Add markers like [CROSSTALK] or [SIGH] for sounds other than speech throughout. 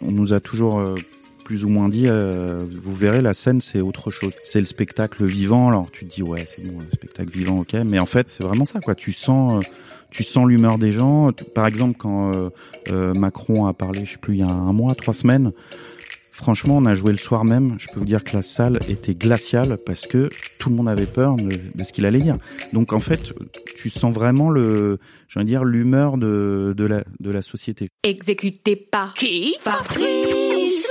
On nous a toujours euh, plus ou moins dit, euh, vous verrez, la scène, c'est autre chose. C'est le spectacle vivant. Alors tu te dis, ouais, c'est bon, le spectacle vivant, ok. Mais en fait, c'est vraiment ça, quoi. Tu sens, euh, sens l'humeur des gens. Par exemple, quand Macron a parlé, je sais plus, il y a un mois, trois semaines. Franchement, on a joué le soir même. Je peux vous dire que la salle était glaciale parce que tout le monde avait peur de, ce qu'il allait dire. Donc en fait, tu sens vraiment le, veux dire, l'humeur de, la, de la société. Exécuté par qui? Fabrice.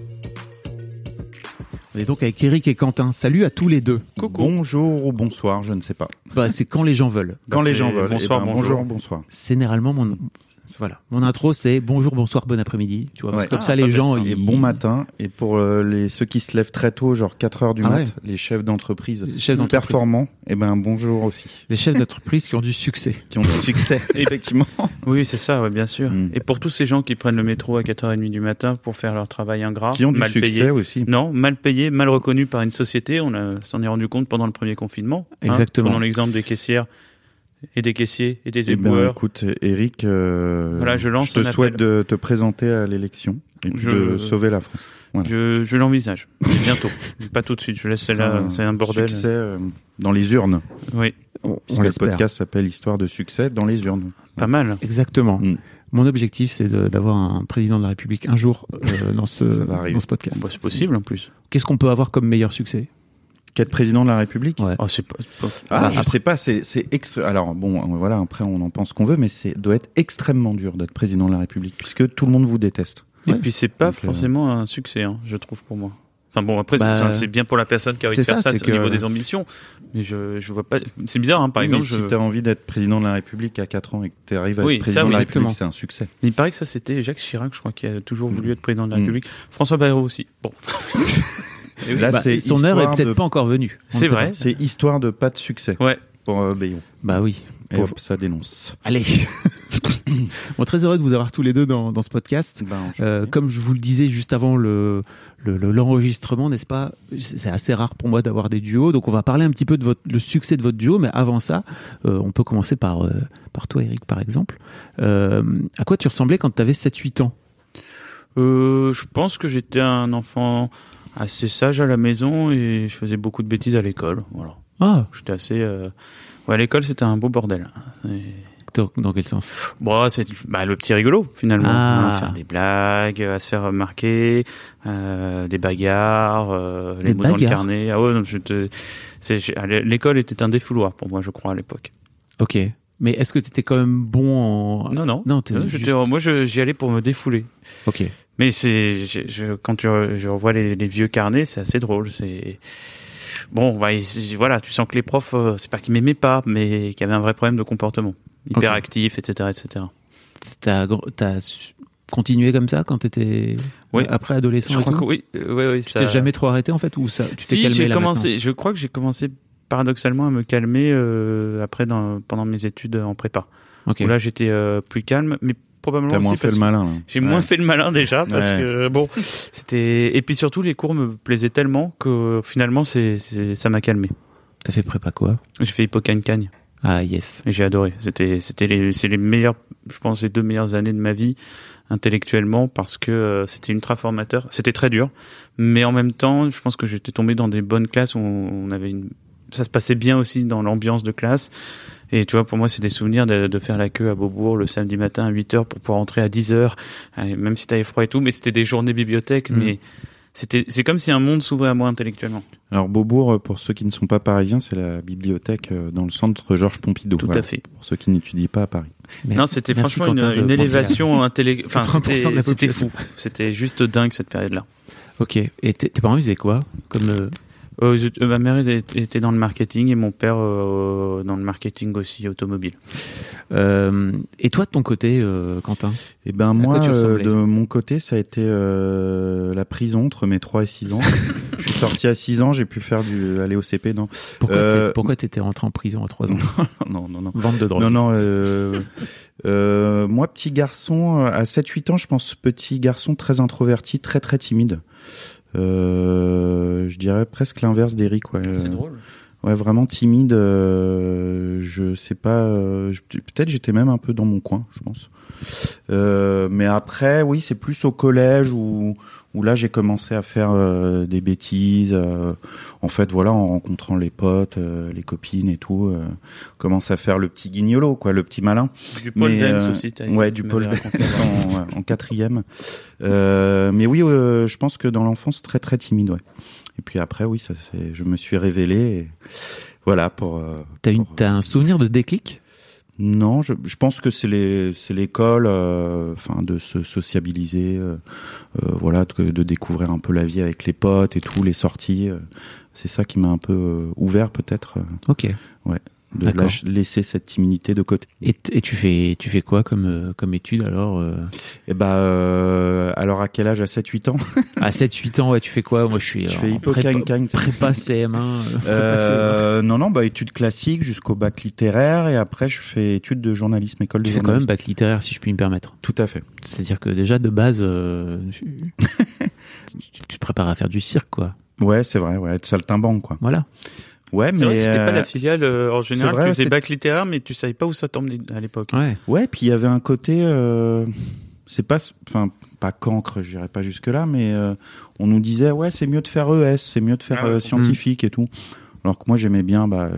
On est donc avec Eric et Quentin. Salut à tous les deux. Bonjour ou bonsoir, je ne sais pas. Bah, c'est quand les gens veulent. Quand les c'est gens veulent. bonsoir, eh ben, bonjour. bonsoir. Généralement, mon, voilà. mon intro, c'est bonjour, bonsoir, bon après-midi. Tu vois, parce Ouais. que comme Ah, ça, les gens. Et ils- bon matin. Et pour euh, les ceux qui se lèvent très tôt, genre 4 heures du Ah mat, ouais. les chefs d'entreprise Les chefs d'entreprise. performants, eh ben bonjour aussi, Les chefs d'entreprise qui ont du succès. qui ont du succès, [LAUGHS] effectivement. Oui, c'est ça, ouais, bien sûr. Mm. Et pour tous ces gens qui prennent le métro à 4h30 du matin pour faire leur travail ingrat, qui ont du mal succès payé. aussi. Non, mal payé, mal reconnu par une société. On a- s'en est rendu compte pendant le premier confinement. hein. Exactement. Prenons l'exemple des caissières et des caissiers et des Eh ben, éboueurs. écoute, Eric, euh, Voilà, je lance te un souhaite appel. de te présenter à l'élection et Je- de sauver la France. Voilà. je je l'envisage. Bientôt. [LAUGHS] Pas tout de suite. Je laisse celle-là. C'est un bordel. Succès euh, dans les urnes. Oui, On, que le podcast s'appelle Histoire de succès dans les urnes. pas mal. Exactement. Mm. Mon objectif, c'est d'avoir un président de la République un jour euh, dans, ce, dans ce podcast. Bah, c'est possible en plus. Qu'est-ce qu'on peut avoir comme meilleur succès? Qu'être président de la République Ouais. Oh, c'est pas, c'est pas- Ah, Bah, je après- sais pas, c'est c'est extra. Alors bon, euh, voilà, après on en pense qu'on veut, mais c'est doit être extrêmement dur d'être président de la République puisque tout le monde vous déteste. Et Ouais. puis c'est pas Donc, euh, forcément un succès, hein, je trouve pour moi. Enfin bon, après c'est- Bah, c'est bien pour la personne qui a envie de faire ça, ça, c'est c'est que- au niveau des ambitions. Mais je je vois pas. C'est bizarre, hein, par Oui, exemple. mais si je- tu as envie d'être président de la République à 4 ans et que tu arrives à Oui, être ça, président de la exactement. République, c'est un succès. Il paraît que ça c'était Jacques Chirac, je crois, qui a toujours voulu Mm. être président de la Mm. République. François Bayrou aussi. Bon. [LAUGHS] Oui, Là, Bah, c'est Son heure est peut-être de- pas encore venue. C'est vrai. C'est histoire de pas de succès Ouais. pour euh, Bayon. Bah oui. Et Pour- hop, ça dénonce. Allez. [LAUGHS] bon, très heureux de vous avoir tous les deux dans, dans ce podcast. Ben, Euh, comme je vous le disais juste avant le le- le- l'enregistrement, n'est-ce pas C'est assez rare pour moi d'avoir des duos, donc on va parler un petit peu de votre, le succès de votre duo. Mais avant ça, euh, on peut commencer par euh, par toi, Eric, par exemple. Euh, à quoi tu ressemblais quand tu avais 7-8 ans? Euh, je pense que j'étais un enfant assez sage à la maison et je faisais beaucoup de bêtises à l'école. Voilà. Ah, J'étais assez. euh, Ouais, à l'école c'était un beau bordel. C'est- dans, dans quel sens? Bon, c'est bah, le petit rigolo finalement. Ah. Hein, faire des blagues, à se faire remarquer, euh, des bagarres, euh, les Des mots dans le bagarres carnet. Ah ouais, te... l'école était un défouloir pour moi, je crois à l'époque. Ok. Mais est-ce que tu étais quand même bon en Non, non. Non, Non, juste- moi, j'y allais pour me défouler. Ok. Mais c'est, je, je- quand tu, je revois les, les vieux carnets, c'est assez drôle. C'est bon, bah, il- voilà, tu sens que les profs, euh, c'est pas qu'ils m'aimaient pas, mais qu'il y avait un vrai problème de comportement, hyperactif, etc., etc. T'as continué comme ça quand t'étais Oui. après adolescent Je et crois tout que oui, euh, ouais, ouais, Tu ça- t'es jamais trop arrêté en fait ou ça tu t'es Si, calmé j'ai là commencé. Je crois que j'ai commencé paradoxalement à me calmer euh, après dans, pendant mes études en prépa. Où là, j'étais euh, plus calme, mais probablement T'as moins aussi fait parce le malin. J'ai Ouais. moins fait le malin déjà parce Ouais. que bon, c'était et puis surtout les cours me plaisaient tellement que finalement c'est c'est- ça m'a calmé. T'as fait prépa quoi? J'ai fait hippocagne-cagne Ah yes. et j'ai adoré. C'était c'était les c'est les meilleures je pense les deux meilleures années de ma vie intellectuellement parce que euh, c'était ultra formateur. C'était très dur, mais en même temps, je pense que j'étais tombé dans des bonnes classes où on avait une ça se passait bien aussi dans l'ambiance de classe. Et tu vois, pour moi, c'est des souvenirs de, de, faire la queue à Beaubourg le samedi matin à 8 heures pour pouvoir rentrer à 10 heures, même si t'avais froid et tout, mais c'était des journées bibliothèque, mm. mais c'était, c'est comme si un monde s'ouvrait à moi intellectuellement. Alors Beaubourg, pour ceux qui ne sont pas parisiens, c'est la bibliothèque euh, dans le centre Georges Pompidou. Tout à fait. Pour ceux qui n'étudient pas à Paris. non, c'était franchement une, élévation [LAUGHS] intellectuelle. Enfin, c'était fou. C'était juste dingue cette période-là. Ok. Et tes parents ils faisaient quoi? Comme euh, euh, euh, ma mère était dans le marketing et mon père euh, dans le marketing aussi automobile. et toi de ton côté, Quentin? Eh ben moi, de mon côté, ça a été la prison entre mes 3 et 6 ans. [LAUGHS] je suis sorti à 6 ans, j'ai pu faire du aller au CP, non. Pourquoi t'étais rentré en prison à 3 ans? [LAUGHS] Non, non, non. Vente de drogue. Non, non. moi, petit garçon, à 7-8 ans, je pense petit garçon très introverti, très très timide. Euh, je dirais presque l'inverse d'Eric. Ouais. C'est drôle. Ouais, vraiment timide. Euh, je sais pas. Euh, peut-être j'étais même un peu dans mon coin, je pense. Euh, mais après, oui, c'est plus au collège où, où là j'ai commencé à faire euh, des bêtises. Euh, en fait, voilà, en rencontrant les potes, les copines et tout, commence à faire le petit guignolo, quoi, le petit malin. Du pole dance aussi. Ouais, du pole dance [LAUGHS] en, en, quatrième. mais oui, je pense que dans l'enfance, très très timide, ouais. Et puis après, oui, ça, c'est, je me suis révélé. Et voilà pour. T'as, une, t'as un souvenir de déclic? Non, je, je, pense que c'est les, c'est l'école, euh, enfin de se sociabiliser, euh, euh, voilà, de, de, découvrir un peu la vie avec les potes et tout, les sorties. c'est ça qui m'a un peu ouvert peut-être. Ok. Ouais de laisser cette timidité de côté. Et, et, tu fais tu fais quoi comme euh, comme étude alors euh Eh euh, alors à quel âge? À 7 8 ans? À 7 8 ans ouais, tu fais quoi? Moi je suis je fais prépa, prépa CM1. Euh, non non bah études classiques jusqu'au bac littéraire et après je fais études de journalisme école de tu journalisme. fais quand même bac littéraire si je puis me permettre. Tout à fait. C'est-à-dire que déjà de base [LAUGHS] tu, tu, te prépares à faire du cirque quoi. Ouais, c'est vrai, ouais, être saltimbanque quoi. Voilà. Ouais, mais vrai c'était pas euh, la filiale euh, en général. Vrai, tu faisais bac littéraire, mais tu savais pas où ça tombait à l'époque. Ouais. Ouais, puis il y avait un côté, euh, c'est pas, enfin, pas cancre, je dirais pas jusque là, mais euh, on nous disait ouais, c'est mieux de faire ES, c'est mieux de faire ah scientifique et tout. Alors que moi j'aimais bien, bah,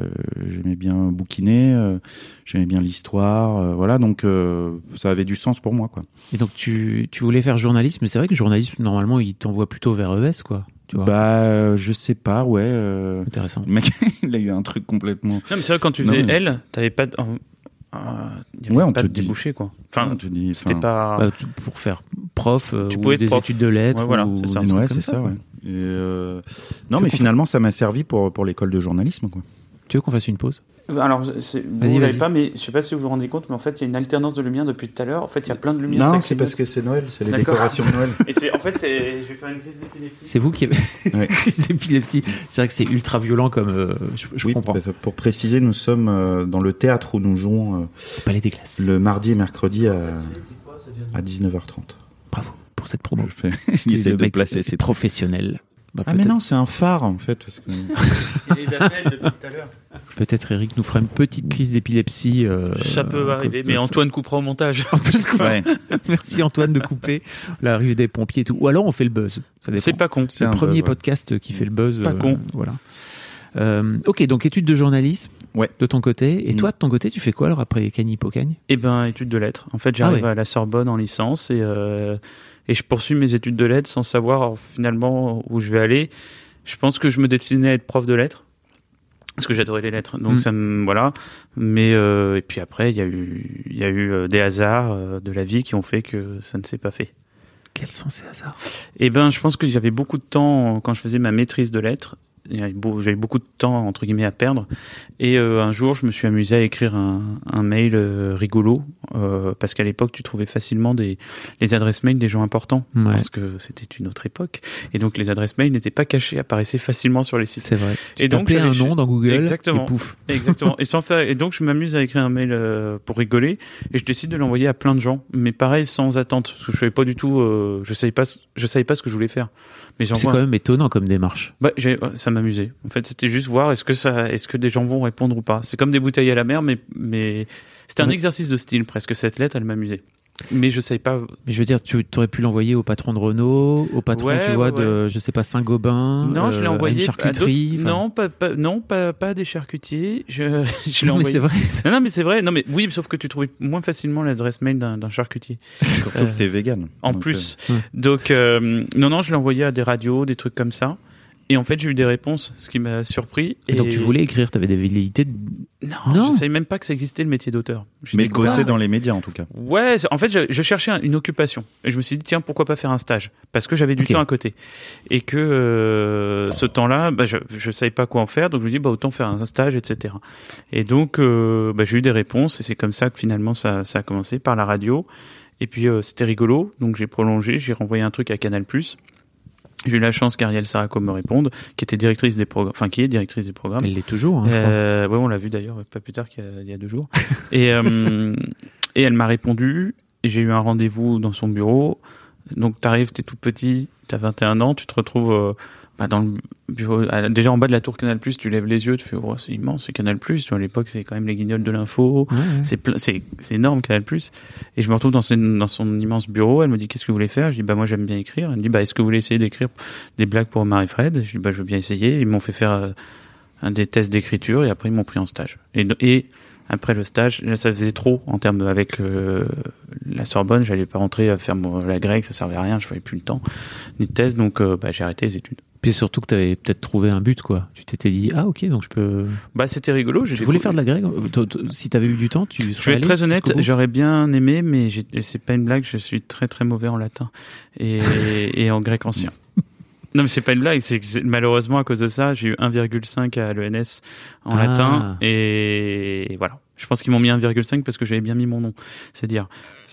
j'aimais bien bouquiner, j'aimais bien l'histoire, voilà, donc ça avait du sens pour moi, quoi. Et donc tu, tu voulais faire journalisme, mais c'est vrai que journalisme normalement il t'envoie plutôt vers ES, quoi. Bah, euh, je sais pas, ouais. Euh... Intéressant. Le mec, [LAUGHS] il a eu un truc complètement. Non, mais c'est vrai, quand tu faisais elle, t'avais pas Euh, ouais, on pas te de débouché, quoi. Enfin, c'était pas. Bah, pour faire prof euh, tu ou des études de lettres. Ouais, voilà, c'est ça. Ouais, c'est ça, ouais. Et euh... Non, mais finalement, ça m'a servi pour, pour l'école de journalisme, quoi. Tu veux qu'on fasse une pause alors, vous ne l'avez pas, mais je sais pas si vous vous rendez compte, mais en fait, il y a une alternance de lumière depuis tout à l'heure. En fait, il y a plein de lumière. Non, c'est parce que c'est Noël, c'est les décorations de Noël. [LAUGHS] Et en fait, je vais faire une crise d'épilepsie. C'est vous qui avez [LAUGHS] une crise d'épilepsie. C'est vrai que c'est ultra violent comme. Euh, je, je oui, comprends. Pour préciser, nous sommes euh, dans le théâtre où nous jouons. Euh, Palais des Glaces. Le mardi et mercredi à, à 19h30. Bravo pour cette promo. Je fais... [LAUGHS] de, de placer. C'est professionnel. Bah, ah mais non, c'est un phare en fait. Parce que... Il les appelle depuis tout à l'heure. Peut-être Eric nous fera une petite crise d'épilepsie. Euh, ça peut arriver, mais Antoine coupera au montage. [LAUGHS] Antoine [LAUGHS] Merci Antoine de couper l'arrivée des pompiers et tout. Ou alors on fait le buzz. C'est pas con. C'est le premier podcast qui fait le buzz. Pas con. Euh, voilà. Euh, ok, donc études de journalisme. Ouais. De ton côté. Et toi, de ton côté, tu fais quoi alors après Cagny Pocagne? Eh ben, études de lettres. En fait, j'arrive ah à la Sorbonne en licence et et je poursuis mes études de lettres sans savoir finalement où je vais aller. Je pense que je me destinais à être prof de lettres parce que j'adorais les lettres. Donc mm. ça me voilà. Mais euh, et puis après il y a eu il y a eu euh, des hasards euh, de la vie qui ont fait que ça ne s'est pas fait. Quels sont ces hasards? Eh ben, je pense que j'avais beaucoup de temps quand je faisais ma maîtrise de lettres j'avais beaucoup de temps entre guillemets à perdre. Et euh, un jour je me suis amusé à écrire un, un mail euh, rigolo euh, parce qu'à l'époque tu trouvais facilement des les adresses mail des gens importants parce que c'était une autre époque. Et donc les adresses mail n'étaient pas cachées apparaissaient facilement sur les sites. C'est vrai. Tu et donc un nom dans Google exactement. et pouf exactement. Et sans faire et donc je m'amuse à écrire un mail pour rigoler et je décide de l'envoyer à plein de gens. Mais pareil sans attente parce que je savais pas du tout je savais pas je savais pas ce que je voulais faire mais c'est quand même étonnant comme démarche. Bah, ça m'amusait. En fait, c'était juste voir est-ce que ça, est-ce que des gens vont répondre ou pas. C'est comme des bouteilles à la mer, mais mais c'était un exercice de style presque. Cette lettre, elle m'amusait. Mais je savais pas. Mais je veux dire, tu aurais pu l'envoyer au patron de Renault, au patron, Ouais, tu vois, ouais, de, je sais pas, Saint-Gobain. Non, je l'ai euh, à une charcuterie. Non, pas, pas- non, pas, pas des charcutiers. Je, [LAUGHS] je l'ai Non, mais c'est vrai. Non, non, mais c'est vrai. Non, mais oui, sauf que tu trouvais moins facilement l'adresse mail d'un charcutier. Surtout Euh, que t'es vegan. En Donc, plus. euh, Donc, euh, non, non, je l'ai envoyé à des radios, des trucs comme ça. Et en fait, j'ai eu des réponses, ce qui m'a surpris. Et donc tu voulais écrire, tu avais des velléités. de- Non, Non. je savais même pas que ça existait le métier d'auteur. Mais bosser dans les médias en tout cas. Ouais, en fait, je, je cherchais un- une occupation. Et je me suis dit, tiens, pourquoi pas faire un stage? Parce que j'avais du temps à côté. Et que euh, ce temps-là, bah, je ne savais pas quoi en faire. Donc je me dis, bah, autant faire un stage, etc. Et donc, euh, bah, j'ai eu des réponses. Et c'est comme ça que finalement, ça, ça a commencé par la radio. Et puis, euh, c'était rigolo. Donc j'ai prolongé. J'ai renvoyé un truc à Canal+. J'ai eu la chance qu'Ariel Saraco me réponde, qui était directrice des programmes, enfin qui est directrice des programmes. Elle l'est toujours. Hein, je crois. Euh, ouais, on l'a vu d'ailleurs pas plus tard qu'il y a, il y a deux jours. [LAUGHS] et, euh, et elle m'a répondu. J'ai eu un rendez-vous dans son bureau. Donc t'arrives, t'es tout petit, t'as 21 ans, tu te retrouves euh, bah, dans le bureau, déjà en bas de la tour Canal+, tu lèves les yeux, tu fais oh, c'est immense, c'est Canal+. Tu vois, à l'époque, c'est quand même les guignols de l'info. Ouais, ouais. C'est énorme Canal+. Et je me retrouve dans son, dans son immense bureau. Elle me dit qu'est-ce que vous voulez faire? Je dis bah moi j'aime bien écrire. Elle me dit bah est-ce que vous voulez essayer d'écrire des blagues pour Marie-Fred? Je dis bah je veux bien essayer. Ils m'ont fait faire euh, un des tests d'écriture et après ils m'ont pris en stage. Et, et après le stage, là, ça faisait trop en termes avec euh, la Sorbonne. J'allais pas rentrer à faire mon- la grecque, ça servait à rien. Je n'avais plus le temps ni de thèse, donc euh, bah, j'ai arrêté les études. Puis surtout que tu avais peut-être trouvé un but, quoi. Tu t'étais dit, ah ok, donc je peux. Bah c'était rigolo. Tu voulais faire de la grecque euh, Si tu avais eu du temps, tu Je serais vais être très honnête, j'aurais bien aimé, mais c'est pas une blague, je suis très très mauvais en latin et, [LAUGHS] et en grec ancien. Non mais c'est pas une blague, c'est que malheureusement à cause de ça, j'ai eu 1,5 à l'ENS en Ah. latin et voilà. Je pense qu'ils m'ont mis 1,5 parce que j'avais bien mis mon nom, c'est dire.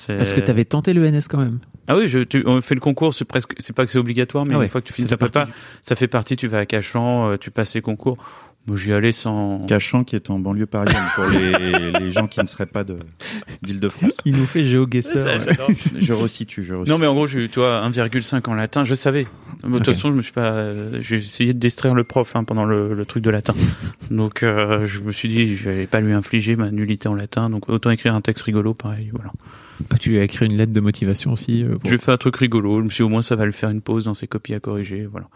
Parce que tu avais tenté le NS quand même. Ah oui, je, tu, on fait le concours, c'est presque, c'est pas que c'est obligatoire, mais Ah ouais, une fois que tu finis fait prépa, partie ça fait partie. Tu vas à Cachan, euh, tu passes les concours. Moi, j'y allais sans. Cachan qui est en banlieue parisienne pour les, [LAUGHS] les gens qui ne seraient pas de d'Île-de-France. Il nous fait. Ça, j'adore. [LAUGHS] Je resitue, je resitue. Non, mais en gros, j'ai eu, toi, 1,5 en latin, je savais. De toute façon, je me suis pas, euh, j'ai essayé de distraire le prof hein, pendant le, le truc de latin. donc, euh, je me suis dit, je vais pas lui infliger ma nullité en latin, donc autant écrire un texte rigolo, pareil, voilà. Ah, tu lui as écrit une lettre de motivation aussi. euh, pour- J'ai fait un truc rigolo, je me suis dit, au moins, ça va lui faire une pause dans ses copies à corriger, voilà.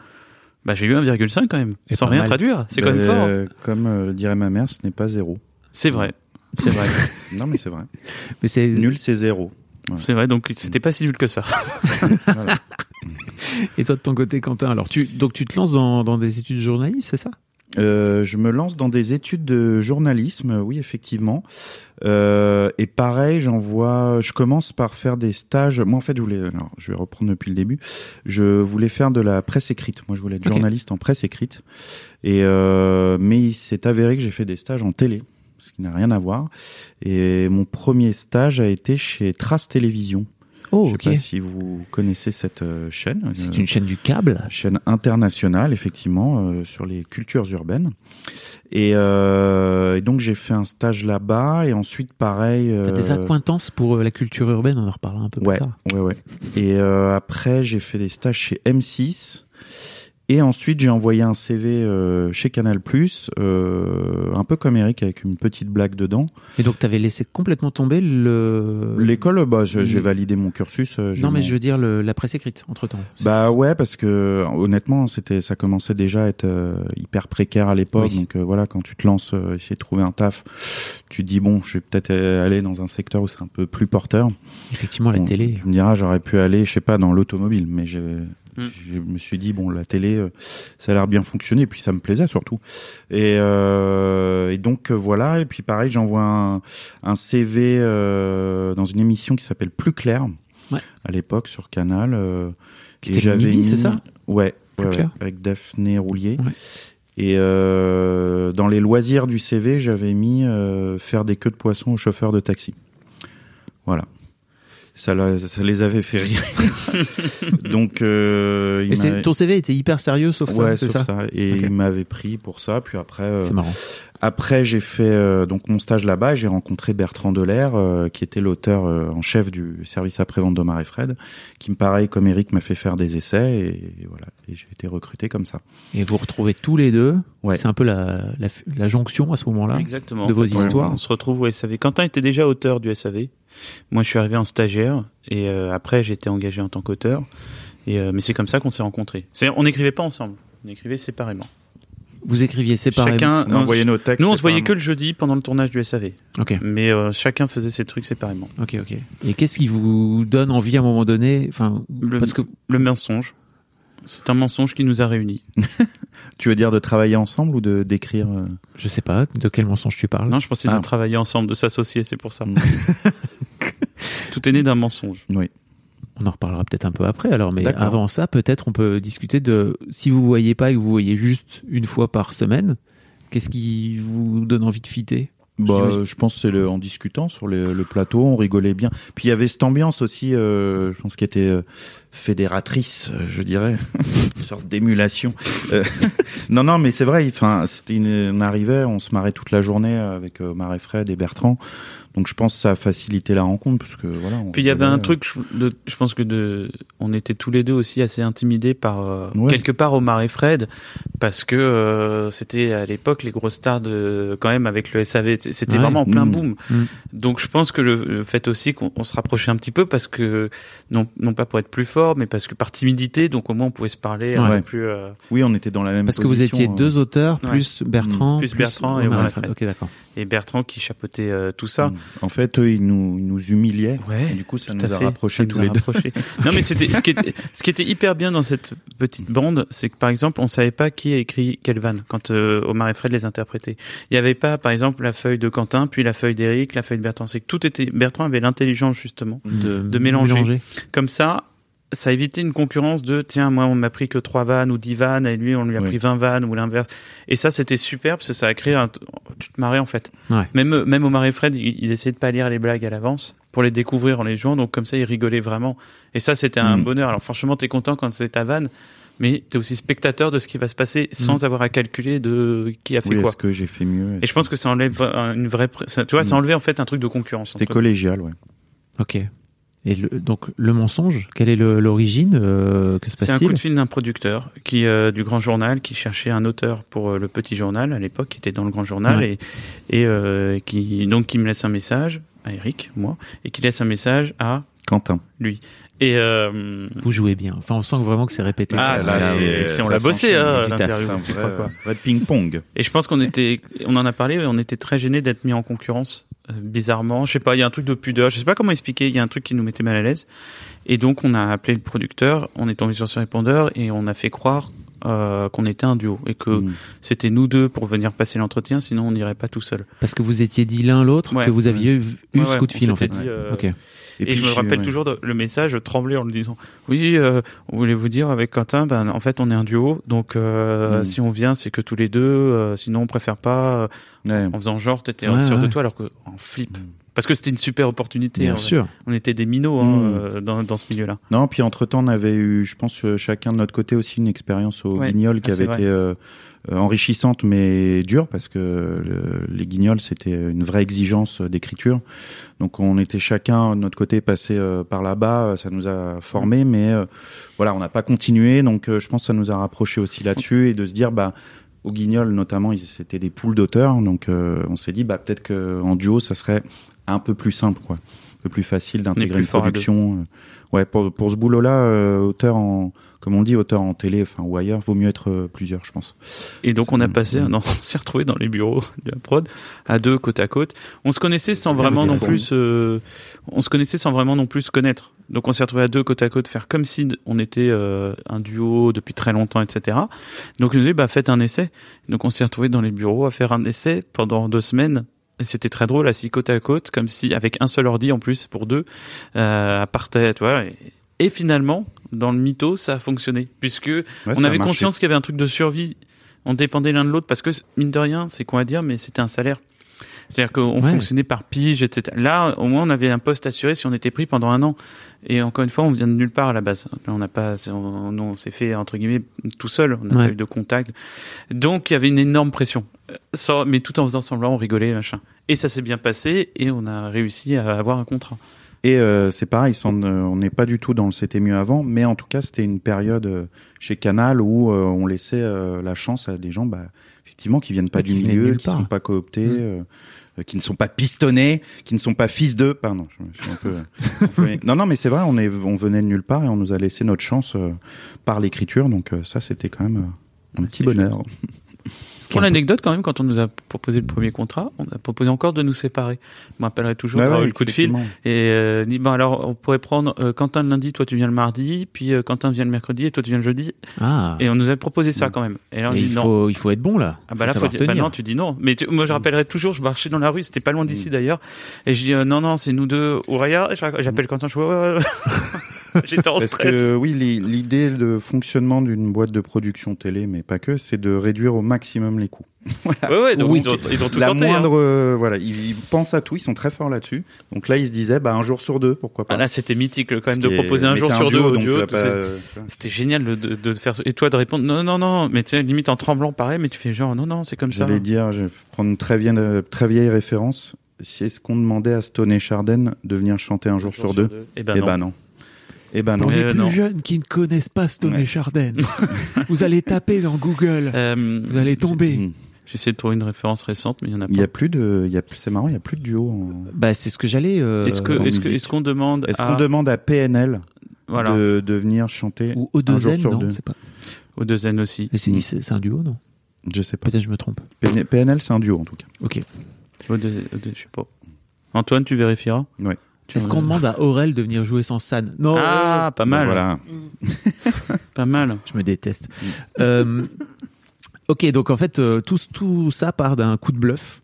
Bah, j'ai eu 1,5 quand même, Et sans rien mal. traduire, c'est Bah, quand même fort. euh, Comme euh, dirait ma mère, ce n'est pas zéro. C'est vrai, c'est vrai, [LAUGHS] Non, mais c'est vrai. [LAUGHS] Mais c'est Nul, c'est zéro. c'est vrai, donc c'était pas si nul que ça. [LAUGHS] Voilà. Et toi de ton côté, Quentin, alors tu donc tu te lances dans, dans des études journalistes, c'est ça? Euh, je me lance dans des études de journalisme, oui effectivement. Euh, et pareil, j'envoie. Je commence par faire des stages. Moi, en fait, je voulais. Alors, je vais reprendre depuis le début. Je voulais faire de la presse écrite. Moi, je voulais être journaliste en presse écrite. Et euh, mais il s'est avéré que j'ai fait des stages en télé, ce qui n'a rien à voir. Et mon premier stage a été chez Trace Télévision. Oh, je sais pas si vous connaissez cette euh, chaîne. C'est Euh, une chaîne du câble. chaîne internationale effectivement euh, sur les cultures urbaines et, euh, et donc j'ai fait un stage là-bas et ensuite pareil T'as des euh, accointances pour euh, la culture urbaine, on en reparlera un peu ouais plus tard. ouais ouais et euh, après j'ai fait des stages chez M6 et ensuite j'ai envoyé un CV euh, chez Canal euh, un peu comme Eric avec une petite blague dedans Et donc t'avais laissé complètement tomber le. l'école bah j'ai le- validé mon cursus euh, Non mais mon- je veux dire le- la presse écrite entre temps. Bah ouais, parce que honnêtement, c'était, ça commençait déjà à être euh, hyper précaire à l'époque. Oui. Donc euh, voilà, quand tu te lances, euh, essayer de trouver un taf, tu te dis bon, je vais peut-être aller dans un secteur où c'est un peu plus porteur. Effectivement la Bon, télé. Tu me diras, j'aurais pu aller, je sais pas, dans l'automobile, mais j'ai, Mm. je me suis dit bon, la télé, euh, ça a l'air bien fonctionner, et puis ça me plaisait surtout. Et, euh, et donc euh, voilà, et puis pareil, j'envoie un, un CV euh, dans une émission qui s'appelle Plus clair. Ouais. À l'époque sur Canal. euh, Qui et était midi, c'est ça? Ouais, Plus ouais, clair. ouais, avec Daphné Roulier. Ouais. Et euh, dans les loisirs du CV, j'avais mis euh, faire des queues de poisson aux chauffeurs de taxi. Voilà. Ça, la- ça les avait fait rire. [LAUGHS] Donc, euh, il c'est- m'avait- ton CV était hyper sérieux sauf ça, ouais, c'est sauf ça, ça. Et il m'avait pris pour ça. Puis après, euh, C'est marrant. Après, j'ai fait euh, donc mon stage là-bas et j'ai rencontré Bertrand Delair, euh, qui était l'auteur euh, en chef du service après-vente d'Omar et Fred, qui me pareil comme Eric m'a fait faire des essais et, voilà. Et j'ai été recruté comme ça. Et vous retrouvez tous les deux. Ouais. C'est un peu la, la, la jonction à ce moment-là. Exactement. de vos histoires. On se retrouve au SAV. Quentin était déjà auteur du SAV. Moi, je suis arrivé en stagiaire et euh, après, j'ai été engagé en tant qu'auteur. Et euh, mais c'est comme ça qu'on s'est rencontrés. On n'écrivait pas ensemble. On écrivait séparément. Vous écriviez séparément. Chacun. On envoyait nos textes. Nous, on se voyait que le jeudi pendant le tournage du SAV. Ok. Mais euh, chacun faisait ses trucs séparément. Ok, ok. Et qu'est-ce qui vous donne envie à un moment donné Enfin, Le- parce que Le mensonge. C'est un mensonge qui nous a réunis. [LAUGHS] Tu veux dire de travailler ensemble ou de d'écrire euh, je sais pas de quel mensonge tu parles? Non, je pensais Ah. de travailler ensemble, de s'associer, c'est pour ça. [LAUGHS] Tout est né d'un mensonge. Oui. On en reparlera peut-être un peu après. Alors, mais avant ça, peut-être on peut discuter de si vous voyez pas et que vous voyez juste une fois par semaine. Qu'est-ce qui vous donne envie de fitter? Bah, je pense que c'est en discutant sur le, le plateau, on rigolait bien. Puis il y avait cette ambiance aussi, euh, je pense, qui était euh, fédératrice, euh, je dirais, [LAUGHS] une sorte d'émulation. [LAUGHS] Non, non, mais c'est vrai. Enfin, on arrivait, on se marrait toute la journée avec Omar et Fred et Bertrand. Donc je pense que ça a facilité la rencontre parce que voilà. on Puis il y avait un truc, je, pense que de, on était tous les deux aussi assez intimidés par euh, Ouais. quelque part Omar et Fred, parce que euh, c'était à l'époque les grosses stars de, quand même avec le SAV, c'était Ouais. vraiment en plein Mm. boom. Mm. Donc je pense que le, le fait aussi qu'on on se rapprochait un petit peu parce que non, non pas pour être plus fort, mais parce que par timidité, donc au moins on pouvait se parler un peu plus. euh, Oui, on était dans la même Parce que vous position, étiez euh, deux auteurs Ouais. plus Bertrand, Plus Bertrand et Omar Omar Fred. Fred. Ok, d'accord. et Bertrand qui chapeautait euh, tout ça. En fait, eux, ils nous, ils nous humiliaient. Ouais. Et du coup, ça nous a fait. rapprochés Ça tous a les deux. [LAUGHS] non, mais c'était ce qui était ce qui était hyper bien dans cette petite bande, c'est que par exemple, on savait pas qui a écrit quelle vanne quand euh, Omar et Fred les interprétaient. Il y avait pas, par exemple, la feuille de Quentin, puis la feuille d'Éric, la feuille de Bertrand. C'est que tout était Bertrand avait l'intelligence justement. De, De mélanger. Comme ça. Ça évitait une concurrence de tiens moi on m'a pris que trois vannes ou 10 vannes et lui on lui a Oui. pris 20 vannes ou l'inverse et ça c'était super parce que ça a créé un tu te marrais en fait Ouais. même même Omar et Fred ils, ils essayaient de pas lire les blagues à l'avance pour les découvrir en les jouant donc comme ça ils rigolaient vraiment et ça c'était un Mm. bonheur alors franchement t'es content quand c'est ta vanne mais t'es aussi spectateur de ce qui va se passer sans avoir à calculer de qui a fait Oui, quoi est-ce que j'ai fait mieux et je pense que ça enlève un- une vraie tu vois ça Mm. enlevait en fait un truc de concurrence C'était collégial, ouais. Ok. Et le- donc le mensonge, quelle est l'origine euh, Que se C'est un coup de fil d'un producteur qui euh, du Grand Journal qui cherchait un auteur pour euh, le Petit Journal à l'époque, qui était dans le Grand Journal Ouais. et, et euh, qui donc qui me laisse un message à Eric, moi, et qui laisse un message à Quentin. lui. Et euh, Vous jouez bien. Enfin, on sent vraiment que c'est répété. Ah, Là, c'est- c'est- si on l'a bossé, hein, l'interview, fait, un vrai, ping-pong. et je pense qu'on était, on en a parlé, on était très gênés d'être mis en concurrence. euh, bizarrement, je sais pas, il y a un truc de pudeur, je sais pas comment expliquer, il y a un truc qui nous mettait mal à l'aise. Et donc on a appelé le producteur, on est tombé sur ce répondeur et on a fait croire euh, qu'on était un duo et que Mm. c'était nous deux pour venir passer l'entretien, sinon on n'irait pas tout seul. Parce que vous étiez dit l'un l'autre Ouais. que vous aviez eu eu Ouais, ce coup de fil en fait. dit, euh, Ok. Et, puis, je me rappelle ouais. toujours de- le message, je tremblais en le disant. Oui, euh, on voulait vous dire avec Quentin, ben en fait on est un duo, donc euh, Mm. si on vient c'est que tous les deux, euh, sinon on préfère pas. euh, Ouais. en faisant genre t'étais Ouais, sûr de toi alors que en flip. Mm. Parce que c'était une super opportunité. Bien sûr. On était des minots hein, Mm. euh, dans, dans ce milieu-là. Non, puis entre-temps, on avait eu, je pense, chacun de notre côté aussi une expérience au. Guignol qui Ah, avait été enrichissante mais dure parce que le- les Guignols, c'était une vraie exigence euh, d'écriture. Donc on était chacun de notre côté passé euh, par là-bas, ça nous a formés, mais euh, voilà, on n'a pas continué. Donc euh, je pense que ça nous a rapprochés aussi là-dessus et de se dire, bah, au Guignol notamment, c'était des poules d'auteurs, donc euh, on s'est dit, bah, peut-être qu'en duo, ça serait un peu plus simple, quoi, plus facile d'intégrer une production. euh. Ouais, pour, pour ce boulot-là, euh, auteur en, comme on dit, auteur en télé, enfin ou ailleurs, vaut mieux être euh, plusieurs, je pense. Et donc on a passé, un an- on s'est retrouvé dans les bureaux de la prod à deux côte à côte. On se connaissait sans vraiment non plus, euh, on se connaissait sans vraiment non plus se connaître. Donc on s'est retrouvé à deux côte à côte, faire comme si on était euh, un duo depuis très longtemps, etc. Donc nous disaient bah faites un essai. Donc on s'est retrouvé dans les bureaux à faire un essai pendant deux semaines. Et c'était très drôle, assis côte à côte, comme si avec un seul ordi en plus pour deux, euh, à part tête, voilà. Et, et finalement, dans le mytho, ça a fonctionné, puisque Ouais, on avait conscience qu'il y avait un truc de survie. On dépendait l'un de l'autre parce que mine de rien, c'est con à dire, mais c'était un salaire. C'est-à-dire qu'on Ouais. fonctionnait par pige, etc. Là, au moins, on avait un poste assuré si on était pris pendant un an. Et encore une fois, on vient de nulle part à la base. On n'a pas, c'est- on, on s'est fait entre guillemets tout seul. On n'a Ouais. pas eu de contact. Donc, il y avait une énorme pression. Euh, Sans, mais tout en faisant semblant, on rigolait, machin. Et ça s'est bien passé et on a réussi à avoir un contrat. Et euh, c'est pareil, euh, on n'est pas du tout dans le c'était mieux avant, mais en tout cas, c'était une période euh, chez Canal où euh, on laissait euh, la chance à des gens, bah, effectivement, qui viennent pas du milieu, qui part. sont pas cooptés, Mm. euh, euh, qui ne sont pas pistonnés, qui ne sont pas fils d'eux. Pardon, je, suis un peu. un peu- [LAUGHS] non, non, mais c'est vrai, on est, on venait de nulle part et on nous a laissé notre chance euh, par l'écriture, donc euh, ça, c'était quand même euh, un petit bonheur. Pour l'anecdote, quand même, quand on nous a proposé le premier contrat, on a proposé encore de nous séparer. Je me rappellerai toujours d'avoir ouais, eu le coup de fil. Et euh, dit, bon alors on pourrait prendre euh, Quentin le lundi, toi tu viens le mardi, puis euh, Quentin vient le mercredi et toi tu viens le jeudi. Ah. Et on nous a proposé ça quand même. Et Mais dit il non. faut, il faut être bon là. Ah bah là faut dire, bah non tu dis non. Mais tu- moi je rappellerai toujours, je marchais dans la rue, c'était pas loin d'ici d'ailleurs, et je dis euh, non non c'est nous deux. Ouraya, Et j'appelle Quentin, je vois ouais, ouais, ouais. [LAUGHS] j'étais en Parce stress. que oui, l'i- l'idée de fonctionnement d'une boîte de production télé, mais pas que, c'est de réduire au maximum les coûts. [LAUGHS] Ouais ouais donc Oui, ils, ont, ils ont tout la tenté. hein. moindre, euh, voilà, ils, ils pensent à tout, ils sont très forts là-dessus. Donc là, ils se disaient, bah un jour sur deux, pourquoi pas. Ah, là c'était mythique quand même Ce de proposer un jour sur deux au vas pas- c'est- C'était génial de, de, faire. Et toi de répondre non non non, mais tu sais limite en tremblant pareil, mais tu fais genre non non c'est comme ça. J'allais dire, je vais prendre une très vieille, euh, très vieille référence. C'est ce qu'on demandait à Stone et Charden de venir chanter un jour, sur deux. Et ben Eh non. ben non. Eh ben non. Pour les euh, plus non. jeunes qui ne connaissent pas Stone Ouais. et Chardin, [LAUGHS] vous allez taper dans Google, Euh, vous allez tomber. Mm. J'essaie de trouver une référence récente, mais il y en a pas. Il y a plus de, il y a, plus- c'est marrant, il y a plus de duo. en- Bah c'est ce que j'allais. euh, Est-ce que est-ce que est-ce qu'on demande Est-ce à qu'on demande à PNL voilà de, de venir chanter ou un jour O2N sur non deux c'est pas. aux deux N aussi Mais c'est Mm. c'est- c'est un duo non? Je sais pas. Peut-être je me trompe. PN- PNL, c'est un duo en tout cas. Ok. Aux deux, aux deux, je sais pas. Antoine, tu vérifieras? Ouais. Est-ce qu'on demande à Aurel de venir jouer sans San? Non. Ah, pas mal, Voilà. [LAUGHS] pas mal. Je me déteste. Euh, ok, donc en fait, euh, tout, tout ça part d'un coup de bluff.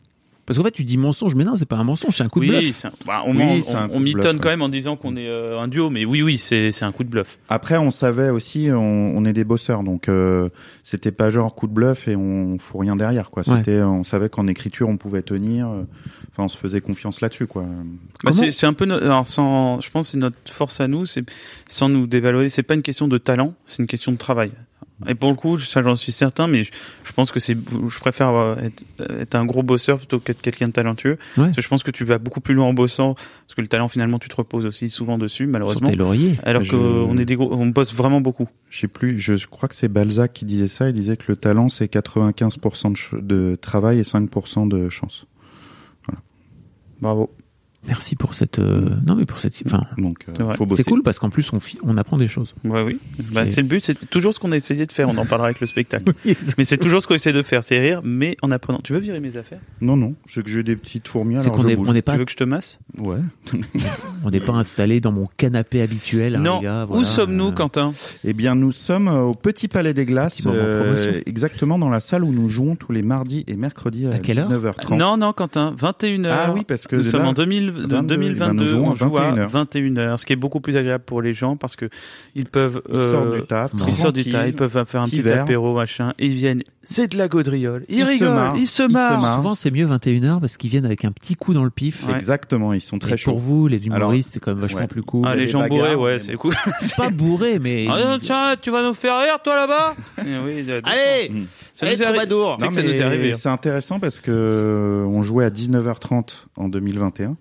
Parce qu'en fait, tu dis mensonge, mais non, c'est pas un mensonge, c'est un coup de oui, bluff. c'est un- bah, on, Oui, ment- c'est un on, coup on mitonne quand même en disant qu'on est euh, un duo, mais oui, oui, c'est c'est un coup de bluff. Après, on savait aussi, on, on est des bosseurs, donc euh, c'était pas genre coup de bluff et on fout rien derrière, quoi. Ouais. C'était, on savait qu'en écriture on pouvait tenir. euh, Enfin, on se faisait confiance là-dessus, quoi. Bah, c'est un peu, no- alors sans, je pense, que c'est notre force à nous, c'est sans nous dévaloriser. C'est pas une question de talent, c'est une question de travail. Et pour le coup, ça j'en suis certain, mais je, je pense que c'est, je préfère euh, être, être un gros bosseur plutôt qu'être quelqu'un de talentueux. Ouais. Parce que je pense que tu vas beaucoup plus loin en bossant, parce que le talent finalement tu te reposes aussi souvent dessus, Sur malheureusement. tes lauriers. Alors Je- qu'on est des gros, on bosse vraiment beaucoup. Je sais plus, je crois que c'est Balzac qui disait ça. Il disait que le talent c'est 95% de, ch- de travail et 5% de chance. Bravo. Merci pour cette. euh, Non, mais pour cette. Enfin, Donc, euh, C'est vrai. faut bosser. c'est cool parce qu'en plus, on, apprend des choses. Ouais, oui. Ce Bah, est- C'est le but, c'est toujours ce qu'on a essayé de faire. On en parlera avec le spectacle. [LAUGHS] Mais c'est toujours ce qu'on essaie de faire, c'est rire, mais en apprenant. Tu veux virer mes affaires? Non, non, c'est que j'ai des petites fourmis. C'est alors qu'on je est- bouge. on n'est pas, Tu veux que je te masse? Ouais. [LAUGHS] on n'est pas installé dans mon canapé habituel. hein, Non. Où sommes-nous, Quentin? Eh bien, nous sommes euh, au Petit Palais des Glaces, exactement dans la salle où nous jouons tous les mardis et mercredis à, À quelle heure? 19h30. Non, non, Quentin, 21h. Ah oui, parce que nous là, sommes en 2000 22, 2022. ben, nous jouons on joue à 21h. 21h, ce qui est beaucoup plus agréable pour les gens parce que ils peuvent. Ils euh, sortent du taf, Ils sortent du tas, ils peuvent faire un petit verre. apéro, machin. Ils viennent, c'est de la gaudriole. Ils, Ils se rigolent, marrent, ils se ils se marrent. marrent. Souvent, c'est mieux 21h parce qu'ils viennent avec un petit coup dans le pif. Ouais. Exactement, ils sont Et très chauds. pour vous, les humoristes, c'est quand même vachement ouais. plus cool. Ah, les gens bourrés, ouais, c'est cool. [LAUGHS] C'est pas bourré, mais. Ah, tiens, tu vas nous faire rire, toi, là-bas [LAUGHS] Eh Allez ça nous est arri- troubadour. C'est intéressant parce que euh, on jouait à 19h30 en 2021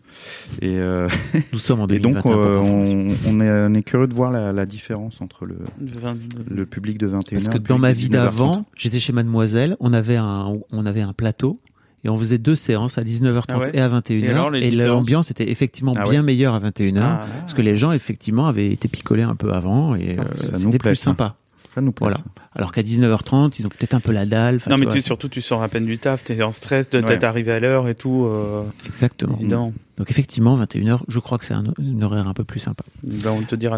et, euh, [LAUGHS] Nous sommes en et 2021. donc pour euh, on, on est, on est curieux de voir la, la différence entre le, Vingt- le public de 21h. Parce que et dans ma vie de 19h30. d'avant, j'étais chez Mademoiselle, on avait un, on avait un plateau et on faisait deux séances à 19h30 Ah ouais et à 21h. Et et l'ambiance était effectivement Ah bien meilleure à 21h. Ah, Parce que les gens, effectivement, avaient été picolés un peu avant et euh, c'était plus sympa. Ça nous plaît, Voilà. ça. Alors qu'à 19h30, ils ont peut-être un peu la dalle. Non, tu mais tu, surtout, tu sors à peine du taf, t'es en stress de- Ouais. d'être arrivé à l'heure et tout, euh, Exactement. Donc effectivement, 21h, je crois que c'est un, une horaire un peu plus sympa. Ben, on te dira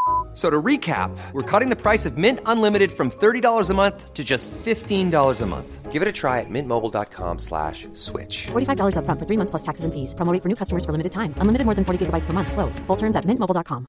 F- So to recap, we're cutting the price of Mint Unlimited from $30 a month to just $15 a month. Give it a try at mintmobile.com slash switch. $45 upfront for three months plus taxes and fees. Promo rate for new customers for limited time. Unlimited more than 40 gigabytes per month. Slows. Full terms at mintmobile.com.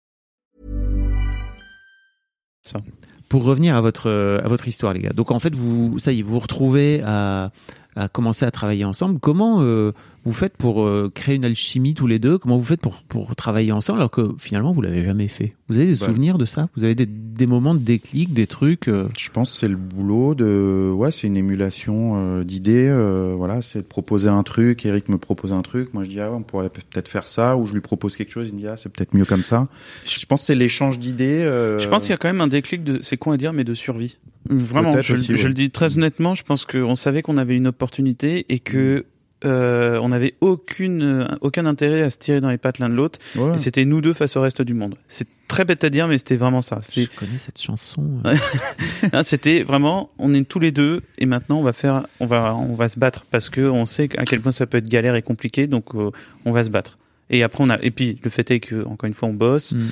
So, pour revenir à votre à votre histoire, les gars. Donc en fait, vous ça y est, vous vous retrouvez à, à commencer à travailler ensemble. Comment euh, vous faites pour euh, créer une alchimie tous les deux? Comment vous faites pour pour travailler ensemble alors que finalement vous l'avez jamais fait? Vous avez des Bah. souvenirs de ça? Vous avez des, des moments de déclic, des trucs euh, Je pense que c'est le boulot de, ouais, c'est une émulation euh, d'idées. euh, voilà, c'est de proposer un truc. Eric me propose un truc. Moi, je dis ah, ouais, on pourrait peut-être faire ça. Ou je lui propose quelque chose. Il me dit ah, c'est peut-être mieux comme ça. Je pense que c'est l'échange d'idées. euh, Je pense qu'il y a quand même un déclic de, c'est con à dire, mais de survie. Vraiment, je, aussi, je ouais. le dis très honnêtement, je pense qu'on savait qu'on avait une opportunité et que euh, on n'avait aucune, aucun intérêt à se tirer dans les pattes l'un de l'autre. Ouais. Et c'était nous deux face au reste du monde. C'est très bête à dire, mais c'était vraiment ça. Je connais cette chanson. euh. [LAUGHS] Hein, c'était vraiment, on est tous les deux et maintenant on va faire, on va, on va se battre parce que on sait à quel point ça peut être galère et compliqué, donc euh, on va se battre. Et après on a, et puis le fait est que encore une fois on bosse. Mm.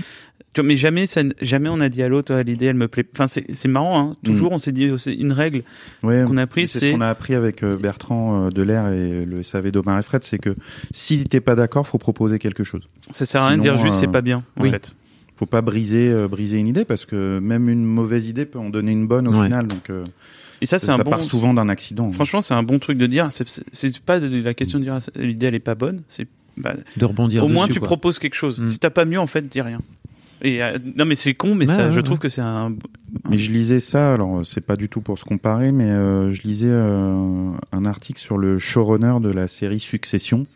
Tu vois, mais jamais, ça, jamais on a dit à l'autre, l'idée elle me plaît. Enfin c'est, c'est marrant, hein. Toujours on s'est dit, c'est une règle Ouais, qu'on a prise, c'est ce qu'on a appris avec euh, Bertrand euh, Delair et le SAV d'Omar et Fred, c'est que si t'es pas d'accord, faut proposer quelque chose. ça sert à rien de dire juste euh, c'est pas bien en oui. fait. Faut pas briser euh, briser une idée parce que même une mauvaise idée peut en donner une bonne au Ouais. final. Donc euh, Et ça c'est ça, un bon. part souvent d'un accident. Franchement c'est un bon truc de dire. C'est pas de la question de dire ah, l'idée elle est pas bonne. C'est bah, De rebondir au moins tu quoi. proposes quelque chose. Mm. Si t'as pas mieux en fait, dis rien. Et euh, non mais c'est con, mais Ouais, ça, ouais, je ouais. trouve que c'est un. Mais je lisais ça, alors c'est pas du tout pour se comparer, mais euh, je lisais euh, un article sur le showrunner de la série Succession,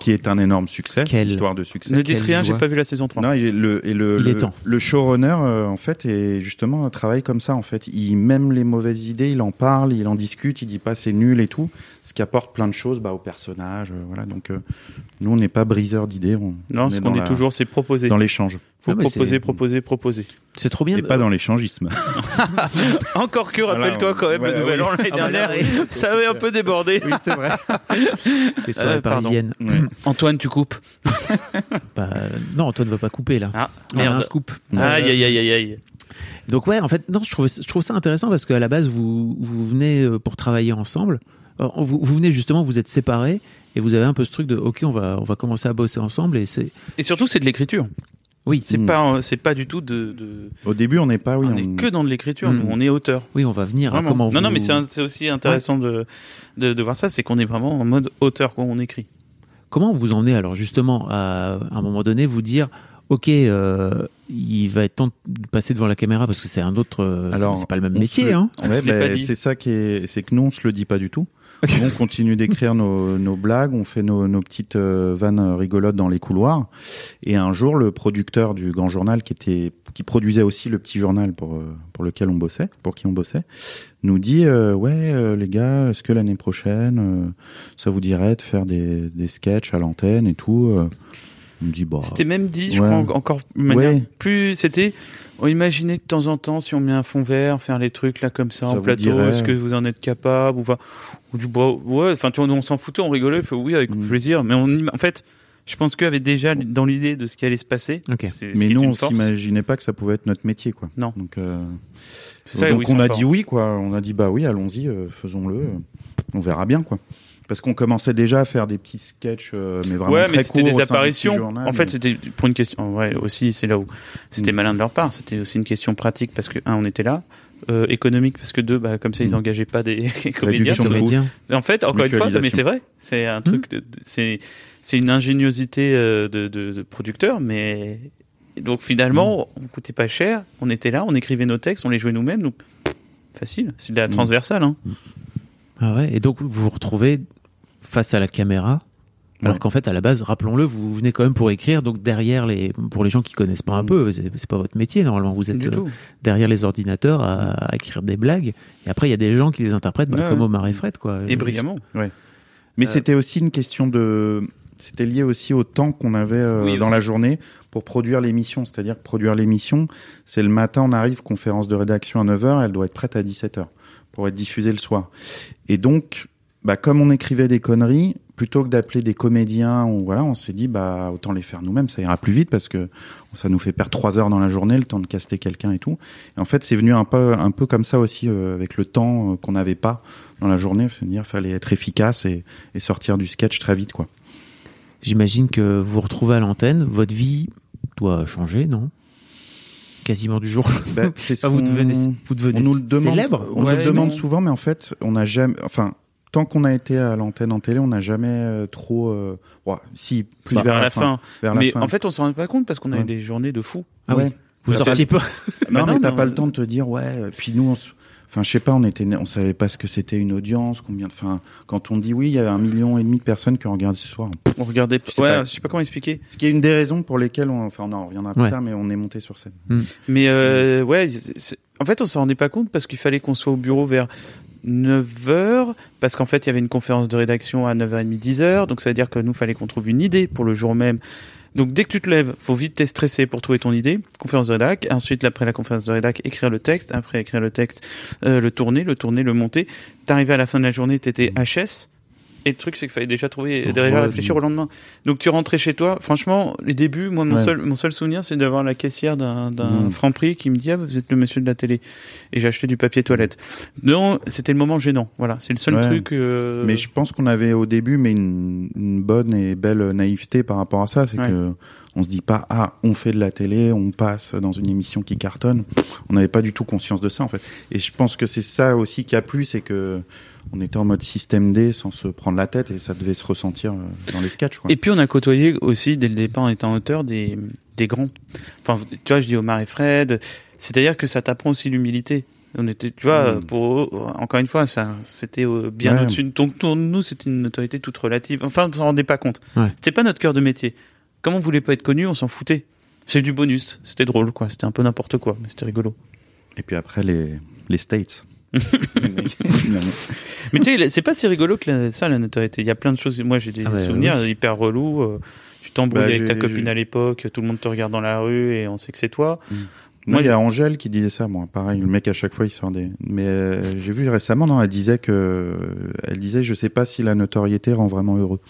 qui est un énorme succès, Quel- histoire de succès. Ne dites quelle rien, j'ai pas vu la saison 3. Non, et le, et le, Il est le, temps. le showrunner, euh, en fait, est justement un travail comme ça, en fait. Il, même les mauvaises idées, il en parle, il en discute, il dit pas c'est nul et tout, ce qui apporte plein de choses bah, au personnage, euh, voilà. Donc, euh, nous, on n'est pas briseur d'idées, on, Non, on ce est qu'on est la- toujours, c'est proposer. dans l'échange. Faut Ah, proposer, proposer, proposer. C'est trop bien. Et de- pas dans l'échangisme. [LAUGHS] [LAUGHS] Encore que, Voilà, rappelle-toi quand même, ouais, le nouvel oui. an l'année Ah bah là, dernière, oui. [LAUGHS] ça avait un peu débordé. oui, c'est vrai. Les soirées Euh, parisiennes. Ouais. Antoine, tu coupes. Bah, non, Antoine ne va pas couper là. Ah, On a un merde. scoop. Aïe, aïe, aïe, aïe, aïe. Donc ouais, en fait, non, je trouve, je trouve ça intéressant parce qu'à la base, vous, vous venez euh, pour travailler ensemble. Vous, vous venez justement, vous êtes séparés et vous avez un peu ce truc de, ok, on va, on va commencer à bosser ensemble et c'est, Et surtout, c'est de l'écriture. Oui, C'est Mm. pas, euh, c'est pas du tout de, de- Au début, on n'est pas, oui, on est que dans de l'écriture. Mm. Nous, on est auteur. oui, on va venir. à comment non, non, mais c'est aussi intéressant de, de, de voir ça, c'est qu'on est vraiment en mode auteur quand on écrit. Comment vous en êtes alors justement à, à un moment donné vous dire, ok, euh, il va être temps de passer devant la caméra parce que c'est un autre, euh, Alors, c'est pas le même on se métier, hein. On Ouais, bah, c'est ça qui est, c'est que nous on se le dit pas du tout. On continue d'écrire nos, nos blagues, on fait nos, nos petites euh, vannes rigolotes dans les couloirs. Et un jour, le producteur du Grand Journal, qui était, qui produisait aussi le petit journal pour euh, pour lequel on bossait, pour qui on bossait, nous dit euh, ouais les gars, est-ce que l'année prochaine, ça vous dirait de faire des des sketchs à l'antenne et tout On me dit bah C'était même dit, je Ouais. crois, en- encore de manière Ouais. plus. C'était. On imaginait de temps en temps, si on met un fond vert, faire les trucs là comme ça, Ça en plateau, est-ce que vous en êtes capable ou, pas? Ou du bois Ouais, enfin, tu vois, on s'en foutait, on rigolait, fait oui, avec Mm. plaisir. Mais on, en fait, je pense qu'eux avaient déjà dans l'idée de ce qui allait se passer. Mais nous on s'imaginait pas que ça pouvait être notre métier quoi. Non. Donc euh, ça, Donc on a forts. dit oui, quoi. On a dit bah oui, allons-y, euh, faisons-le. euh, On verra bien, quoi. Parce qu'on commençait déjà à faire des petits sketchs, euh, mais vraiment ouais, très mais c'était courts. des apparitions. journal, en fait, mais- c'était pour une question. en vrai, aussi, c'est là où c'était Mm. malin de leur part. C'était aussi une question pratique parce que un, on était là. Euh, économique parce que deux, bah, comme ça, ils Mm. engageaient pas des [LAUGHS] comédiens. Réduction de. En fait, encore une fois, mais c'est vrai, c'est un truc, de- c'est c'est une ingéniosité euh, de, de, de producteur, mais donc finalement, on coûtait pas cher, on était là, on écrivait nos textes, on les jouait nous-mêmes, donc pff, facile, c'est de la Mm. transversale. Hein. Ah ouais. Et donc vous vous retrouvez face à la caméra. Alors Ouais. qu'en fait, à la base, rappelons-le, vous venez quand même pour écrire. Donc derrière les, pour les gens qui connaissent pas un Mm. peu, c'est pas votre métier normalement. Vous êtes euh, derrière les ordinateurs à, à écrire des blagues. Et après, il y a des gens qui les interprètent, bah, Ouais, comme ouais. Omar et Fred, quoi. Et brillamment. Mais Euh, c'était aussi une question de. C'était lié aussi au temps qu'on avait euh, Oui, dans aussi. la journée pour produire l'émission. C'est-à-dire que produire l'émission, c'est le matin, on arrive, conférence de rédaction à 9h, elle doit être prête à 17h pour être diffusée le soir. Et donc, bah, comme on écrivait des conneries, plutôt que d'appeler des comédiens ou voilà, on s'est dit bah autant les faire nous-mêmes, ça ira plus vite parce que ça nous fait perdre trois heures dans la journée, le temps de caster quelqu'un et tout. Et en fait, c'est venu un peu un peu comme ça aussi euh, avec le temps euh, qu'on n'avait pas dans la journée, c'est-à-dire fallait être efficace et, et sortir du sketch très vite quoi. J'imagine que vous vous retrouvez à l'antenne, votre vie doit changer, non? Quasiment du jour. Ben, c'est [LAUGHS] ce vous devenez, vous devenez on nous le demande, célèbre on nous Ouais, le demande non. souvent, mais en fait, on n'a jamais, enfin, tant qu'on a été à l'antenne en télé, on n'a jamais euh, trop, euh, ouais, si, plus Bah, vers la, la fin. vers la Mais fin. en fait, on s'en rend pas compte parce qu'on a eu des journées de fou. Ah ouais. oui. Vous sortiez pas. [LAUGHS] Non, mais t'as pas le temps de te dire, ouais. euh, Puis nous, on se- enfin, je sais pas, on était, on savait pas ce que c'était une audience, combien de, enfin, quand on dit oui, il y avait un million et demi de personnes qui ont regardé ce soir. On regardait. sais Ouais, pas. je sais pas comment expliquer. Ce qui est une des raisons pour lesquelles, on, enfin, on en reviendra plus Ouais. tard, mais on est monté sur scène. Mais euh, ouais, en fait, on s'en rendait pas compte parce qu'il fallait qu'on soit au bureau vers 9h, parce qu'en fait, il y avait une conférence de rédaction à 9h30, 10h, donc ça veut dire que nous, fallait qu'on trouve une idée pour le jour même. Donc dès que tu te lèves, faut vite t'être stressé pour trouver ton idée, conférence de rédac, ensuite après la conférence de rédac, écrire le texte, après écrire le texte, euh, le tourner, le tourner, le monter. T'arrivais à la fin de la journée, t'étais HS, et le truc, c'est qu'il fallait déjà trouver, Oh, déjà réfléchir au lendemain. Donc tu rentrais chez toi. Franchement, les débuts, moi, mon Ouais. seul, mon seul souvenir, c'est d'avoir la caissière d'un, d'un Mm. Franprix qui me dit, ah, vous êtes le monsieur de la télé. Et j'ai acheté du papier toilette. Non, c'était le moment gênant. Voilà. C'est le seul Ouais. truc, euh, Mais je pense qu'on avait au début, mais une, une bonne et belle naïveté par rapport à ça, c'est Ouais. que on se dit pas ah on fait de la télé, on passe dans une émission qui cartonne. On n'avait pas du tout conscience de ça en fait. Et je pense que c'est ça aussi qui a plu, c'est que on était en mode système D sans se prendre la tête et ça devait se ressentir euh, dans les sketchs. Quoi. Et puis on a côtoyé aussi dès le départ en étant auteur des, des grands. Enfin, tu vois, je dis Omar et Fred. C'est-à-dire que ça t'apprend aussi l'humilité. On était, tu vois, Mm. pour eux, encore une fois, ça, c'était euh, bien Ouais. au-dessus. Donc pour nous, c'était une notoriété toute relative. Enfin, on s'en rendait pas compte. Ouais. C'était pas notre cœur de métier. Comme on voulait pas être connu, on s'en foutait. C'est du bonus. C'était drôle, quoi. C'était un peu n'importe quoi, mais c'était rigolo. Et puis après les les States. [LAUGHS] Mais tu sais, c'est pas si rigolo que la- ça, la notoriété. Il y a plein de choses. Moi, j'ai des Ah souvenirs hyper relous. euh, Tu t'embrouilles Bah, avec ta copine à l'époque, tout le monde te regarde dans la rue et on sait que c'est toi. Moi, il y a Angèle qui disait ça, moi. Pareil, le mec à chaque fois il sort des. Mais euh, j'ai vu récemment, non, elle disait que, elle disait, je sais pas si la notoriété rend vraiment heureux.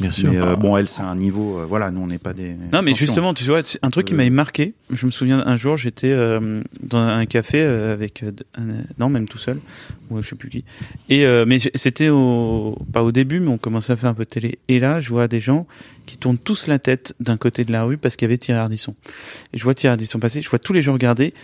Bien sûr. Mais euh, bon, elle, c'est un niveau. euh, voilà, nous, on n'est pas des. Non, mais attention. justement, tu vois, un truc qui Euh. m'avait marqué. Je me souviens un jour, j'étais euh, dans un café euh, avec euh, un- non, même tout seul, ou je sais plus qui. Et euh, mais c'était au pas au début, mais on commençait à faire un peu de télé. Et là, je vois des gens qui tournent tous la tête d'un côté de la rue parce qu'il y avait Thierry Ardisson. Et je vois Thierry Ardisson passer, je vois tous les gens regarder.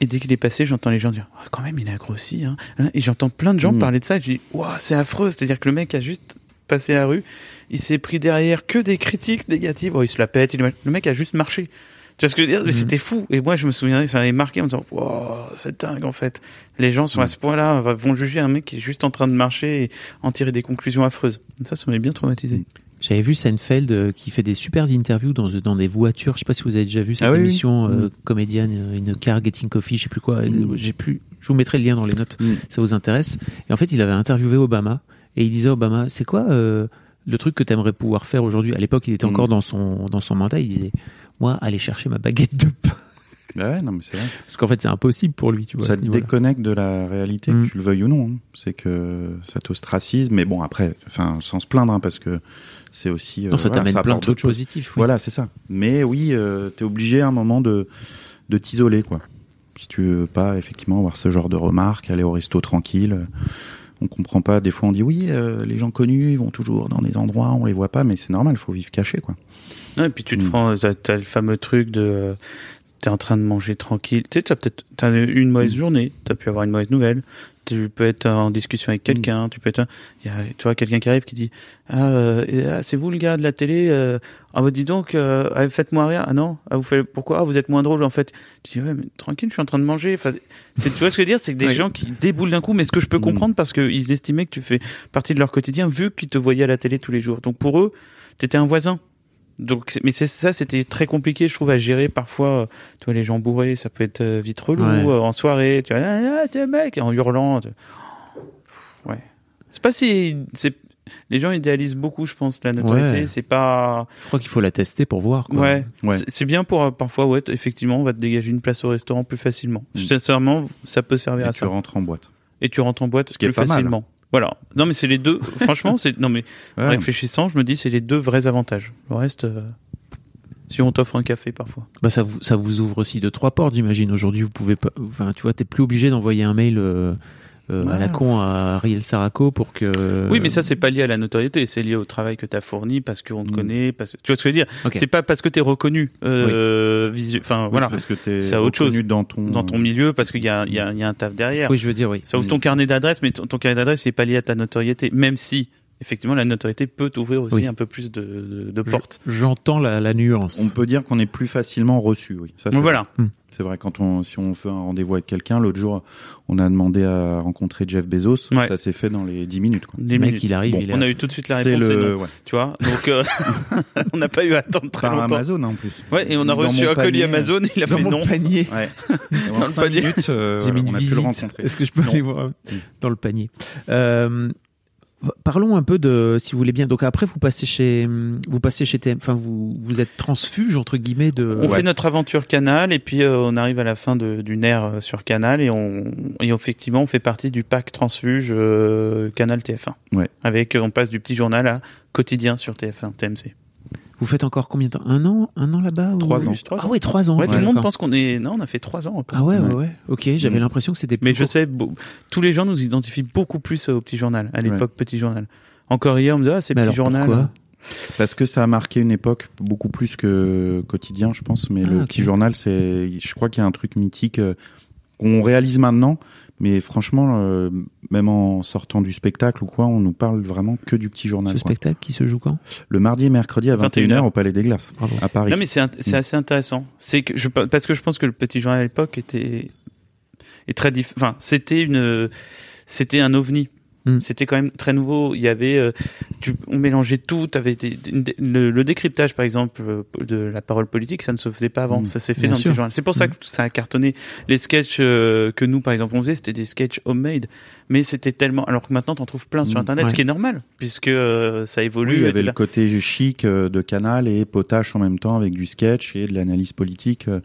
Et dès qu'il est passé, j'entends les gens dire Ah, quand même, il a grossi. Hein. Et j'entends plein de gens Mm. parler de ça. Et je dis Waouh, c'est affreux. C'est-à-dire que le mec a juste passé la rue, il s'est pris derrière que des critiques négatives. Oh, il se la pète. il Le mec a juste marché. Tu vois ce que je veux dire? Mhm. C'était fou. Et moi, je me souviens, ça m'avait marqué en me disant Wow, c'est dingue en fait. Les gens sont à Mhm. ce point-là, vont juger un mec qui est juste en train de marcher et en tirer des conclusions affreuses. Ça, ça m'avait bien traumatisé. Mhm. J'avais vu Seinfeld euh, qui fait des super interviews dans, dans des voitures. Je sais pas si vous avez déjà vu cette Ah oui, oui. émission euh, comédienne, euh, une car getting coffee, je sais plus quoi. J'ai plus. Je vous mettrai le lien dans les notes. Ça vous intéresse Et en fait, il avait interviewé Obama et il disait Obama, c'est quoi euh, le truc que tu aimerais pouvoir faire aujourd'hui? À l'époque, il était Mm. encore dans son dans son mandat. Il disait moi, aller chercher ma baguette de pain. Bah ouais, non, mais c'est vrai. Parce qu'en fait, c'est impossible pour lui, tu vois. à ça te déconnecte de la réalité, Mm. que tu le veuilles ou non. hein. C'est que ça t'ostracise, mais bon après, enfin sans se plaindre, hein, parce que c'est aussi. euh, Non, ça voilà, t'amène plein de trucs positifs. oui. Voilà, c'est ça. Mais oui, euh, t'es obligé à un moment de de t'isoler, quoi. Si tu veux pas effectivement avoir ce genre de remarques, aller au resto tranquille. euh, On comprend pas. Des fois, on dit oui, euh, les gens connus, ils vont toujours dans des endroits, on les voit pas, mais c'est normal, il faut vivre caché, quoi. Non, et puis tu te Mm. prends, t'as, le fameux truc de, t'es en train de manger tranquille. Tu sais, t'as peut-être, t'as eu une mauvaise Mm. journée, t'as pu avoir une mauvaise nouvelle. Tu peux être en discussion avec quelqu'un, tu peux être, il y a, tu vois, quelqu'un qui arrive qui dit, ah, euh, ah, c'est vous le gars de la télé, euh, ah bah dis donc, euh, ah, faites-moi rire. Ah non, ah vous faites, pourquoi, ah vous êtes moins drôle en fait. Tu dis ouais, mais tranquille, je suis en train de manger. Enfin, c'est, tu vois ce que je veux dire, c'est que des gens qui déboulent d'un coup, mais ce que je peux Mm. comprendre parce qu'ils estimaient que tu fais partie de leur quotidien vu qu'ils te voyaient à la télé tous les jours. Donc pour eux, t'étais un voisin. Donc, mais c'est ça, c'était très compliqué, je trouve, à gérer. Parfois, euh, tu vois, les gens bourrés, ça peut être euh, vite relou. Ouais. euh, en soirée, tu vois, ah, ah, c'est un mec, en hurlant. tu- Ouais. C'est pas si, c'est, les gens idéalisent beaucoup, je pense, la notoriété. Ouais. C'est pas, Je crois qu'il faut la tester pour voir. Quoi. ouais. Ouais. C'est- bien pour, parfois, ouais, effectivement, on va te dégager une place au restaurant plus facilement. Mm. Sincèrement, ça peut servir Et à tu ça. rentres en boîte. Et tu rentres en boîte Ce qui est plus mal. facilement. Voilà. Non, mais c'est les deux. [LAUGHS] Franchement, c'est non mais en réfléchissant, je me dis c'est les deux vrais avantages. Le reste, euh, si on t'offre un café parfois. Bah ça vous ça vous ouvre aussi de trois portes, j'imagine. Aujourd'hui, vous pouvez pas. Enfin, tu vois, t'es plus obligé d'envoyer un mail euh, euh, à la con à Ariel Saraco pour que. Oui, mais ça c'est pas lié à la notoriété, c'est lié au travail que tu as fourni parce qu'on te Mm. connaît, parce que tu vois ce que je veux dire? C'est pas parce que tu es reconnu euh, visu- enfin Oui, voilà, parce que t'es C'est autre reconnu chose. dans ton dans ton milieu parce qu'il y a, il y, a, il y a un taf derrière. Oui, je veux dire, oui. Ça ouvre ton carnet d'adresse, mais ton, ton carnet d'adresse il est pas lié à ta notoriété, même si effectivement la notoriété peut t'ouvrir aussi Oui. un peu plus de, de, portes. J'entends la, la nuance. On peut dire qu'on est plus facilement reçu, oui. Ça, voilà. C'est vrai, quand on, si on fait un rendez-vous avec quelqu'un, l'autre jour, on a demandé à rencontrer Jeff Bezos. Ouais. Ça s'est fait dans les 10 minutes, quoi. Le mec, minutes. il arrive, Bon, il On a, a eu tout de suite la réponse, le, ouais. tu vois. Donc euh, [LAUGHS] [LAUGHS] on n'a pas eu à attendre très Par longtemps. Amazon, en plus. Ouais, et on a Dans reçu un colis. Amazon, il a dans fait mon non. panier. [LAUGHS] Ouais. Dans le 5 panier. minutes, euh, J'ai mis une on a pu le visite. rencontrer. Est-ce que je peux Non. aller voir dans le panier? Euh, Parlons un peu de, si vous voulez bien. Donc après, vous passez chez, vous passez chez TM. Enfin, vous, vous êtes transfuge entre guillemets de. On fait notre aventure Canal et puis euh, on arrive à la fin de, d'une ère euh, sur Canal et on et effectivement on fait partie du pack transfuge euh, Canal TF1. Ouais. Avec on passe du petit journal à quotidien sur TF1 TMC. Vous faites encore combien de temps? Un an, un an là-bas ou- Trois ans. Trois Ah ouais, trois ans. Ouais, tout le monde pense qu'on est non on a fait trois ans. Ah ouais, ouais, Ouais. ouais. Ok, j'avais Mm. l'impression que c'était. plus Mais je sais tous les gens nous identifient beaucoup plus au petit journal à Ouais. l'époque petit journal. Encore hier on me dit ah c'est petit alors, journal. pourquoi? Parce que ça a marqué une époque beaucoup plus que quotidien, je pense. Mais Ah, le petit journal, c'est, je crois qu'il y a un truc mythique euh, qu'on réalise maintenant. Mais franchement, euh, même en sortant du spectacle ou quoi, on nous parle vraiment que du petit journal. Ce quoi. spectacle qui se joue quand? Le mardi et mercredi à 21h 21h. au Palais des Glaces, Bravo. à Paris. Non mais c'est Mm. assez intéressant. C'est que je parce que je pense que le petit journal à l'époque était est très diff... enfin c'était une c'était un ovni. Mm. C'était quand même très nouveau. Il y avait, euh, tu, on mélangeait tout. Avait des- des- le, le décryptage, par exemple, euh, de la parole politique, ça ne se faisait pas avant. Mm. Ça s'est fait Bien dans le sûr. journal. C'est pour ça que ça a cartonné. Les sketchs euh, que nous, par exemple, on faisait, c'était des sketchs homemade, mais c'était tellement. Alors que maintenant, t'en trouves plein sur. Internet, Ouais. ce qui est normal, puisque euh, ça évolue. Oui, il y avait le côté chic euh, de Canal et potache en même temps avec du sketch et de l'analyse politique. Euh,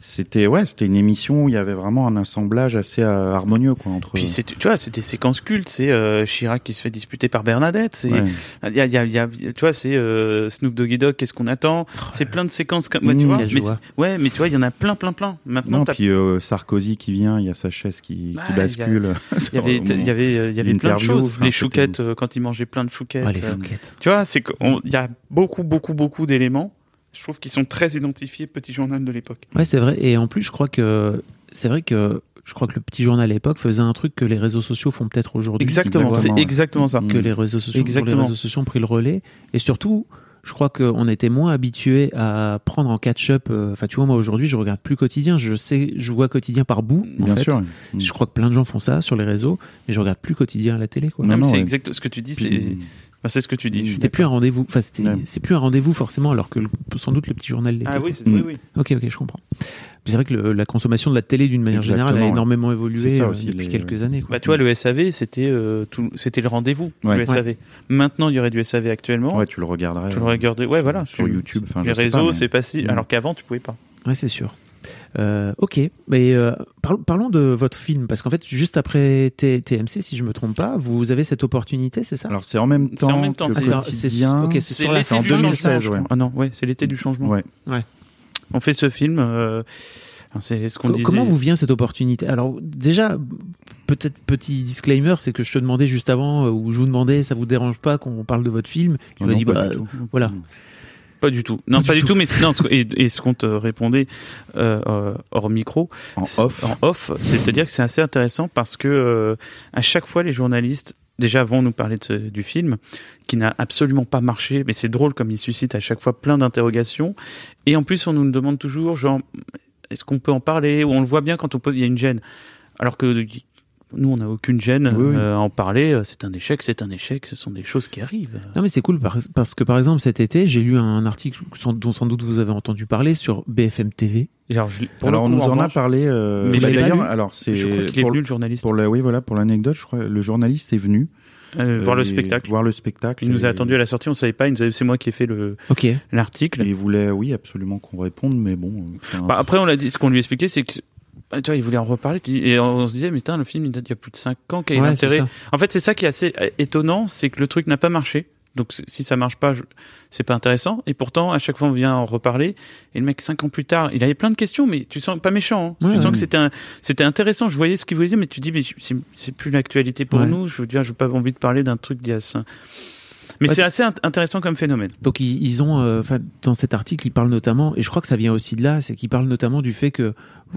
C'était ouais, c'était une émission où il y avait vraiment un assemblage assez harmonieux quoi entre. Puis c'est, tu vois, des séquences cultes. C'est euh, Chirac qui se fait disputer par Bernadette. C'est, Ouais. il y a, il y a, il y a- tu vois, c'est euh, Snoop Doggy Dogg. Qu'est-ce qu'on attend C'est plein de séquences comme, ouais, tu Mmh, vois. Mais ouais, mais tu vois, il y en a plein, plein, plein. Maintenant, Non, puis euh, Sarkozy qui vient, il y a sa chaise qui, bascule. il y avait, il y avait, euh, il y avait plein de choses. enfin, les chouquettes euh, quand il mangeait plein de chouquettes. Ah, les euh, chouquettes. tu vois, c'est qu'on- il y a beaucoup, beaucoup, beaucoup d'éléments. Je trouve qu'ils sont très identifiés petit journal de l'époque. Ouais, c'est vrai. Et en plus, je crois que c'est vrai que je crois que le petit journal à l'époque faisait un truc que les réseaux sociaux font peut-être aujourd'hui. Exactement, c'est exactement ça. Mm. que les réseaux sociaux, Exactement. les réseaux sociaux ont pris le relais. Et surtout, je crois qu'on était moins habitué à prendre en catch-up. euh, Enfin, tu vois, moi aujourd'hui, je regarde plus quotidien. Je sais, je vois quotidien par bout. en Bien fait. sûr. Je crois que plein de gens font ça sur les réseaux, mais je regarde plus quotidien à la télé. Quoi. Non, Non, c'est ouais. exact ce que tu dis. C'est, C'est ce que tu dis. C'était plus un rendez-vous. Enfin, c'était, Ouais. c'est plus un rendez-vous forcément, alors que le- sans doute le petit journal l'était. Ah oui, c'est- Mm. oui, oui. Ok, ok, je comprends. C'est vrai que le- la consommation de la télé d'une manière Exactement, générale a ouais. énormément C'est évolué ça euh, aussi, depuis les- quelques années. Quoi. Bah, tu vois, le SAV, c'était euh, tout, c'était le rendez-vous, Ouais. le SAV. Maintenant, il y aurait du SAV actuellement. Ouais, tu le regarderais. tu le euh, regardais, ouais, voilà. Sur tu- YouTube. Enfin, je les sais réseaux, pas, mais- c'est facile. Mm. Alors qu'avant, tu pouvais pas. Ouais, c'est sûr. Euh, ok, mais euh, parlons, parlons de votre film parce qu'en fait, juste après T- TMC, si je me trompe pas, vous avez cette opportunité, c'est ça? Alors c'est en même C'est temps. en même temps, que c'est. Ah, c'est- sur la fin en changement, 2016, je ouais. crois. Ah non, ouais, c'est l'été du changement. Ouais. On fait ce film. euh, enfin, c'est ce qu'on Co- disait. Comment vous vient cette opportunité? Alors déjà, peut-être petit disclaimer, c'est que je te demandais juste avant, ou je vous demandais, ça vous dérange pas qu'on parle de votre film? Tu Non, m'as dit, bah, voilà. Pas du tout. Non, Pas pas, du tout. tout. Mais non, ce- et, et ce qu'on te répondait euh, euh, hors micro, En off. en off, c'est-à-dire que c'est assez intéressant parce que euh, à chaque fois les journalistes déjà vont nous parler de ce- du film qui n'a absolument pas marché, mais c'est drôle comme il suscite à chaque fois plein d'interrogations et en plus on nous le demande toujours genre est-ce qu'on peut en parler ou on le voit bien quand on pose il y a une gêne alors que nous on n'a aucune gêne Oui, oui. euh, à en parler, c'est un échec, c'est un échec, ce sont des choses qui arrivent. Non mais c'est cool par- parce que par exemple cet été j'ai lu un article sans- dont sans doute vous avez entendu parler sur BFM TV. Alors, je- pour Alors on nous en a parlé. euh, Mais bah, d'ailleurs, alors c'est je crois qu'il est pour, venu le journaliste pour la, oui voilà pour l'anecdote, je crois le journaliste est venu euh, voir le euh, spectacle. Voir le spectacle. Il nous a attendu à la sortie, on savait pas, il nous a- c'est moi qui ai fait le Ok. l'article. Et il voulait, oui, absolument qu'on réponde, mais bon. euh, Bah, après, on l'a dit, ce qu'on lui expliquait, c'est que ah, tu vois, il voulait en reparler. Et on se disait, mais putain, le film, il date il y a plus de 5 ans, quel est Ouais, l'intérêt. En fait, c'est ça qui est assez euh, étonnant, c'est que le truc n'a pas marché. Donc, si ça marche pas, je- c'est pas intéressant. Et pourtant, à chaque fois, on vient en reparler. Et le mec, cinq ans plus tard, il avait plein de questions, mais tu sens pas méchant. hein. Ouais, tu sens ouais. que c'était un- c'était intéressant. Je voyais ce qu'il voulait dire, mais tu dis, mais c'est plus l'actualité pour nous. Je veux dire, j'ai pas envie de parler d'un truc d'il y a cinq- Mais Ouais. c'est assez int- intéressant comme phénomène. Donc ils, ils ont, euh, enfin dans cet article, ils parlent notamment, et je crois que ça vient aussi de là, c'est qu'ils parlent notamment du fait que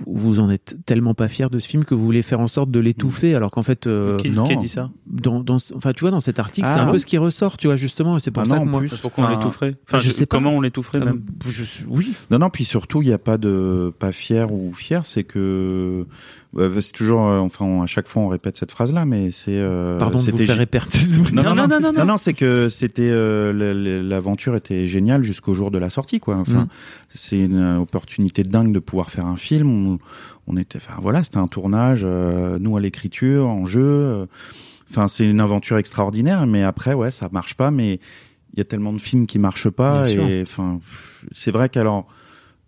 vous en êtes tellement pas fier de ce film que vous voulez faire en sorte de l'étouffer, alors qu'en fait, euh, qui, non. qui a dit ça dans, dans, enfin tu vois, dans cet article, Ah, c'est un non. peu ce qui ressort, tu vois justement, c'est pour Ah ça non, que en moi, plus, Pourquoi on l'étoufferait Enfin, je sais pas. Comment on l'étoufferait Ah, même je oui, Non, non, puis surtout, il n'y a pas de pas fier ou fier, c'est que euh, c'est toujours, euh, enfin, on- à chaque fois, on répète cette phrase-là, mais c'est. euh, pardon de vous c'était faire répéter. Non, Non, non, non, non, non, non, non. c'est que c'était euh, l'aventure était géniale jusqu'au jour de la sortie, quoi. Enfin, Mm. c'est une opportunité dingue de pouvoir faire un film. On, on était, enfin voilà, c'était un tournage, euh, nous à l'écriture, en jeu. euh, Enfin, c'est une aventure extraordinaire, mais après, ouais, ça marche pas. Mais il y a tellement de films qui marchent pas, Bien et enfin, c'est vrai qu'alors.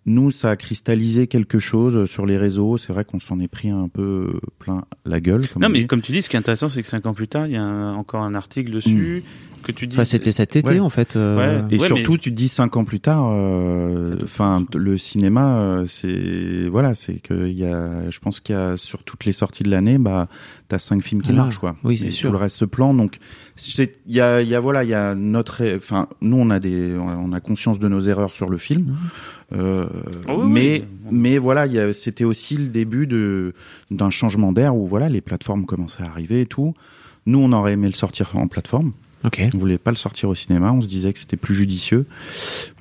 Nous, ça a cristallisé quelque chose sur les réseaux. C'est vrai qu'on s'en est pris un peu plein la gueule. Comme Non, on mais dit. comme tu dis, ce qui est intéressant, c'est que cinq ans plus tard, il y a un- encore un article dessus que tu dis. Enfin, c'était cet été Ouais. en fait. euh, Ouais. Et surtout, tu dis cinq ans plus tard, euh, enfin, le cinéma, euh, c'est voilà, c'est que il y a, je pense qu'il y a sur toutes les sorties de l'année, bah, t'as cinq films qui Ah, marchent, quoi. oui, c'est sûr. Tout le reste se plante, donc c'est, il y a, il y a voilà, il y a notre, enfin, nous on a des, on a conscience de nos erreurs sur le film, euh, Ah oui. mais mais voilà, il y a- c'était aussi le début de d'un changement d'air où voilà, les plateformes commençaient à arriver et tout. Nous, on aurait aimé le sortir en plateforme. Ok. On voulait pas le sortir au cinéma, on se disait que c'était plus judicieux.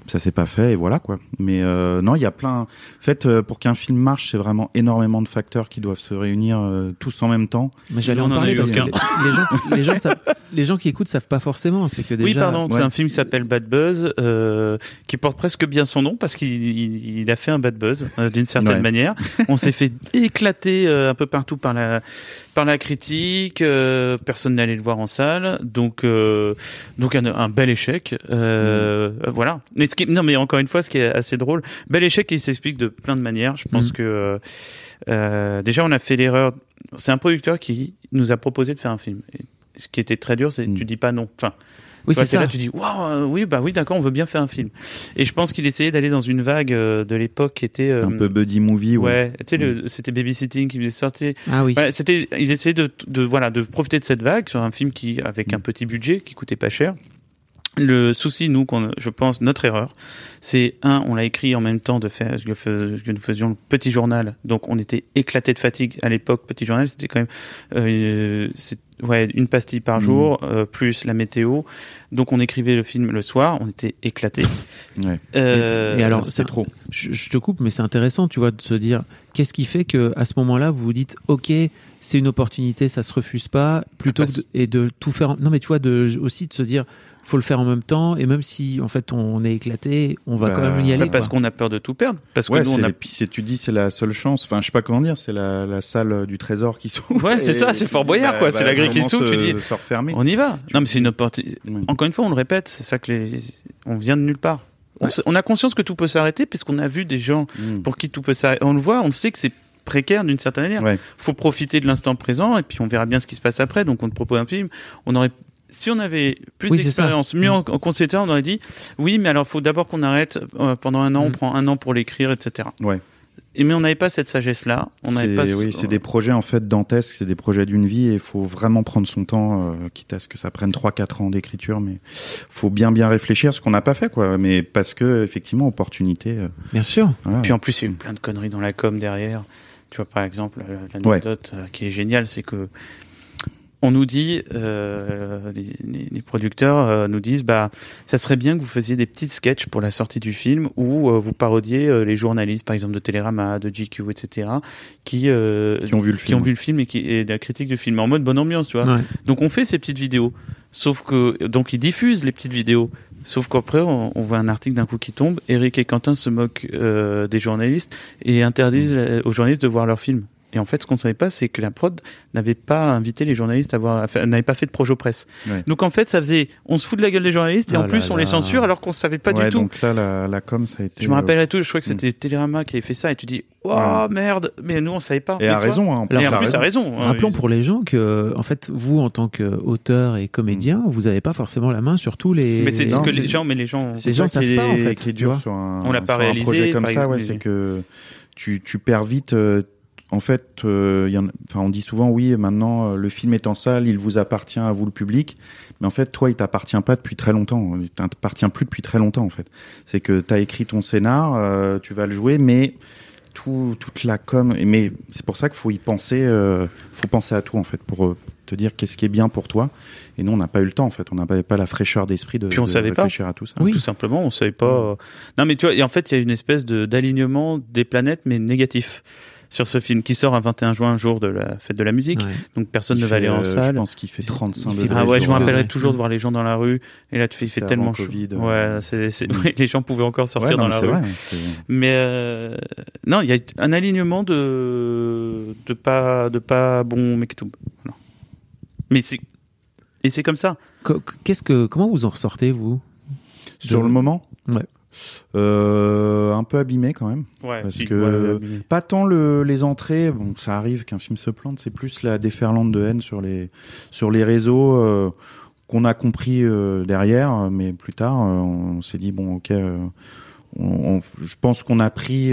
Ça s'est pas fait et voilà quoi. Mais euh, non, il y a plein. En fait, euh, pour qu'un film marche, c'est vraiment énormément de facteurs qui doivent se réunir euh, tous en même temps. Mais j'allais en en a parler parce que les, les gens, les gens, savent- les gens qui écoutent savent pas forcément. C'est que déjà. oui, pardon, c'est un film qui s'appelle Bad Buzz, euh, qui porte presque bien son nom parce qu'il il, il a fait un bad buzz euh, d'une certaine Ouais. manière. [LAUGHS] On s'est fait éclater euh, un peu partout par la par la critique. euh, personne n'allait le voir en salle, donc euh, donc un, un bel échec. Euh, Mm. Voilà. Mais ce qui, non, mais encore une fois, ce qui est assez drôle, bel échec, il s'explique de plein de manières. Je pense Mm. que euh, euh, déjà on a fait l'erreur. C'est un producteur qui nous a proposé de faire un film. Et ce qui était très dur, c'est Mm. tu dis pas non. Enfin, Oui, c'est ça. là, tu dis waouh, euh, oui, bah oui, d'accord, on veut bien faire un film. Et je pense qu'il essayait d'aller dans une vague euh, de l'époque qui était euh, Un peu buddy movie. ouais, tu sais, le- c'était babysitting qui faisait sortir. Ah oui. C'était, ils essayaient de, de voilà de profiter de cette vague sur un film qui avec un petit budget qui coûtait pas cher. Le souci, nous, qu'on, je pense, notre erreur, c'est un, on l'a écrit en même temps de faire que, que nous faisions le petit journal, donc on était éclaté de fatigue à l'époque. Petit journal, c'était quand même, euh, c'est, ouais, une pastille par Mhm. jour euh, plus la météo. Donc on écrivait le film le soir, on était éclaté. [LAUGHS] Ouais. Euh, Et alors, c'est c'est trop. Je, je te coupe, mais c'est intéressant, tu vois, de se dire qu'est-ce qui fait que à ce moment-là, vous vous dites, ok, c'est une opportunité, ça se refuse pas, plutôt Ah, que de, et de tout faire. en- Non, mais tu vois, de aussi de se dire, faut le faire en même temps, et même si en fait on est éclaté, on va Bah, quand même y aller. pas parce qu'on a peur de tout perdre, parce que Ouais, nous on c'est- a puis c'est- tu dis c'est la seule chance. Enfin, je sais pas comment dire, c'est la, la salle du trésor qui s'ouvre. Ouais, c'est ça, c'est Fort Boyard, quoi, c'est la grille qui s'ouvre, tu dis- se refermer. On y va. Non, mais c'est une opportunité. Encore une fois, on le répète, c'est ça que les. On vient de nulle part. On, Ouais. sait- on a conscience que tout peut s'arrêter, puisqu'on a vu des gens Mm. pour qui tout peut s'arrêter. On le voit, on sait que c'est précaire d'une certaine manière. Ouais. Faut profiter de l'instant présent, et puis on verra bien ce qui se passe après. Donc on te propose un film. On aurait. Si on avait plus Oui, d'expérience, mieux en, en concepteur, on aurait dit oui, mais alors faut d'abord qu'on arrête euh, pendant un an, on Mm. prend un an pour l'écrire, etc. Ouais. Et mais on n'avait pas cette sagesse-là. On n'avait pas. oui, c'est des projets en fait dantesques, c'est des projets d'une vie et il faut vraiment prendre son temps, euh, quitte à ce que ça prenne 3-4 ans d'écriture, mais faut bien bien réfléchir, ce qu'on n'a pas fait quoi. Mais parce que effectivement opportunité. euh, Bien sûr. voilà. Puis en plus, il y a eu plein de conneries dans la com derrière. Tu vois, par exemple, euh, l'anecdote euh, qui est géniale, c'est que on nous dit, euh, les, producteurs euh, nous disent, bah, ça serait bien que vous faisiez des petites sketchs pour la sortie du film où euh, vous parodiez les journalistes, par exemple de Télérama, de GQ, etc., qui Qui ont vu le qui film. ont vu le film et qui et la critique du film en mode bonne ambiance, tu vois. Ouais. Donc on fait ces petites vidéos. Sauf que donc ils diffusent les petites vidéos. Sauf qu'après on, on voit un article d'un coup qui tombe. Eric et Quentin se moquent des journalistes et interdisent Mm. aux journalistes de voir leur film. Et en fait, ce qu'on savait pas, c'est que la prod n'avait pas invité les journalistes à voir, n'avait pas fait de projo presse. Ouais. Donc en fait, ça faisait, on se fout de la gueule des journalistes et Oh en plus là on les censure alors qu'on savait pas Ouais, du tout. Donc là, la, la com, ça a été. Je me euh, rappellerai tout, je crois que Mm. c'était Télérama qui avait fait ça et tu dis, oh merde, mais nous on savait pas. Et Mais a raison, hein, en Et en plus, a raison. hein. Rappelons pour les gens que, en fait, vous, en tant qu'auteur et comédien, vous n'avez pas forcément la main sur tous les. Mais c'est ce que les gens, mais les gens. C'est Les gens savent est, pas, en fait, qui est dur sur un, On l'a pas sur un réalisé, projet comme ça, ouais, c'est que tu, tu perds vite. En fait, euh, il y en, enfin, on dit souvent, oui, maintenant euh, le film est en salle, il vous appartient à vous le public, mais en fait, toi, il t'appartient pas depuis très longtemps. Il t'appartient plus depuis très longtemps, en fait. C'est que tu as écrit ton scénar, euh, tu vas le jouer, mais tout, toute la com. Mais c'est pour ça qu'il faut y penser. Euh, faut penser à tout, en fait, pour euh, te dire qu'est-ce qui est bien pour toi. Et nous, on n'a pas eu le temps, en fait. On n'avait pas la fraîcheur d'esprit de, Puis on de savait pas. réfléchir à tout ça. Oui. Tout simplement, on savait pas. Non, mais tu vois, et en fait, il y a une espèce de d'alignement des planètes, mais négatif sur ce film qui sort un 21 juin, jour de la fête de la musique. Ouais. Donc personne Il ne va aller en euh, Je salle. pense qu'il fait 35 il fait-. Ah ouais, le je me rappellerai Ouais. toujours de voir les gens dans la rue. Et là, tu fais, il fait tellement chaud. Covid, euh. Ouais, c'est, c'est, ouais, [LAUGHS] les gens pouvaient encore sortir Ouais, non, dans la c'est rue. vrai. Mais euh, non, il y a un alignement de de pas de pas bon mec tout. Voilà. Mais c'est et c'est comme ça. Qu'est-ce que, comment vous en ressortez, vous? Sur De- le moment? Ouais. Euh, un peu abîmé quand même. Ouais. Parce si, que- ouais, Pas tant le, les entrées, bon, ça arrive qu'un film se plante, c'est plus la déferlante de haine sur les, sur les réseaux euh, qu'on a compris euh, derrière, mais plus tard, on s'est dit, bon, ok, on- on- je pense qu'on a pris.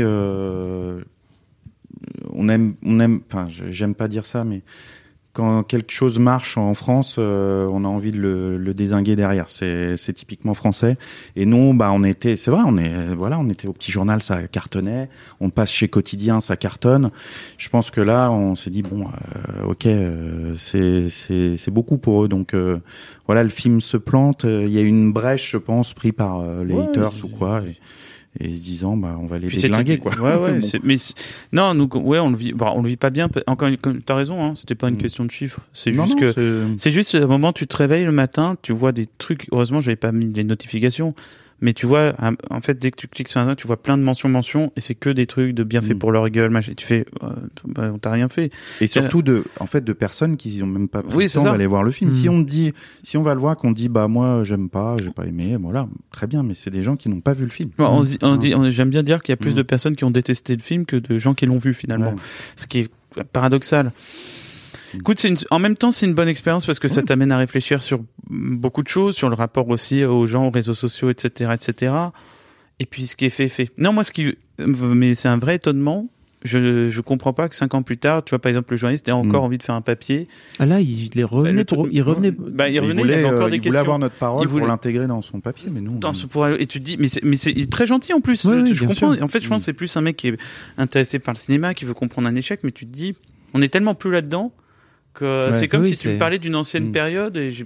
on aime, on aime, enfin, j'aime pas dire ça, mais quand quelque chose marche en France, euh, on a envie de le, le désinguer derrière. C'est, c'est typiquement français. Et nous, bah, on était, c'est vrai, on est, voilà, on était au petit journal, ça cartonnait. On passe chez Quotidien, ça cartonne. Je pense que là, on s'est dit bon, euh, ok, euh, c'est, c'est, c'est beaucoup pour eux. Donc euh, voilà, le film se plante. Il y a une brèche, je pense, pris par euh, les Ouais, haters ou quoi. Et, et se disant, bah, on va les déglinguer, quoi. Ouais, ouais. [LAUGHS] Bon. Mais non, nous, ouais, on le vit. bah, on le vit pas bien. Encore, une- t'as raison. Hein, c'était pas une Mm. question de chiffres. C'est juste non, que c'est- C'est juste à un moment, tu te réveilles le matin, tu vois des trucs. Heureusement, j'avais pas mis les notifications. Mais tu vois, en fait, dès que tu cliques sur un tu vois plein de mentions, mentions, et c'est que des trucs de bien fait Mm. pour leur gueule, machin. Et Tu fais, euh, bah, on t'a rien fait. Et surtout de, en fait, de personnes qui n'ont même pas pris Oui, le temps d'aller voir le film. Mm. Si on te dit, si on va le voir, qu'on dit, bah moi j'aime pas, j'ai pas aimé, voilà, très bien. Mais c'est des gens qui n'ont pas vu le film. Bon, on dit, on dit, on- j'aime bien dire qu'il y a plus Mm. de personnes qui ont détesté le film que de gens qui l'ont vu finalement. Ouais. Ce qui est paradoxal. Mm. Écoute, une- en même temps, c'est une bonne expérience parce que ça Ouais. t'amène à réfléchir sur beaucoup de choses, sur le rapport aussi aux gens, aux réseaux sociaux, etc., etc. Et puis, ce qui est fait, est fait. Non, moi, ce qui, mais c'est un vrai étonnement. Je, je comprends pas que cinq ans plus tard, tu vois, par exemple, le journaliste ait encore Mm. envie de faire un papier. Ah là, il, il revenait pour, truc- il revenait. Bah, il revenait, il, voulait, avait encore euh, des il voulait questions. avoir notre parole Il voulait- pour l'intégrer dans son papier, mais nous. dans on- ce pour- et tu te dis mais c'est mais c'est très gentil en plus je comprends sûr. en fait je pense Mm. que c'est plus un mec qui est intéressé par le cinéma qui veut comprendre un échec mais tu te dis on est tellement plus là-dedans que Ouais. c'est comme Oui, si tu me parlais d'une ancienne Mm. période et j'ai-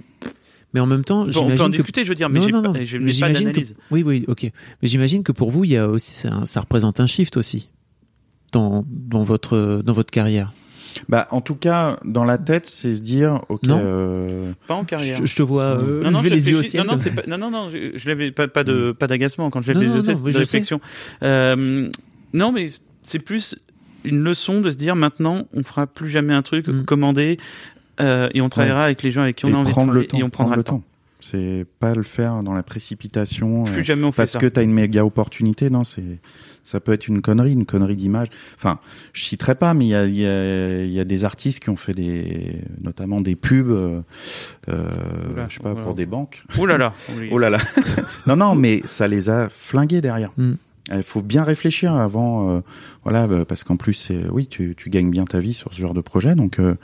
Mais en même temps, Bon, on peut en que discuter je veux dire mais Non, j'ai non, pas, non. je Mais n'ai pas j'imagine que- d'analyse Oui, oui, ok. Mais j'imagine que pour vous, il y a aussi, un- ça représente un shift aussi dans, dans votre, dans votre carrière. Bah, en tout cas, dans la tête, c'est se dire, ok. Non. euh, pas en carrière Je, je te vois euh, non, non, lever je les yeux au réfléchis. ciel. non, non, ça. pas, non, non, non, je, je l'avais pas, pas de, pas d'agacement quand je lève les yeux, c'est de réflexion. Euh, non, mais c'est plus une leçon de se dire maintenant, on fera plus jamais un truc Mm. commandé, euh, et on travaillera avec les gens avec qui on et a envie de travailler, temps. et on prendra prendre le temps. C'est pas le faire dans la précipitation. Plus euh, jamais on fait parce ça. que tu as une méga opportunité, non C'est ça peut être une connerie, une connerie d'image. Enfin, je citerai pas, mais il y a, y, a, y a des artistes qui ont fait des, notamment des pubs, euh, je sais pas, pour des banques. Oh là là. [LAUGHS] Oh là là. [LAUGHS] non, non, mais ça les a flingués derrière. Mm. Il faut bien réfléchir avant, euh, voilà, bah, parce qu'en plus, oui, tu, tu gagnes bien ta vie sur ce genre de projet. Donc, euh,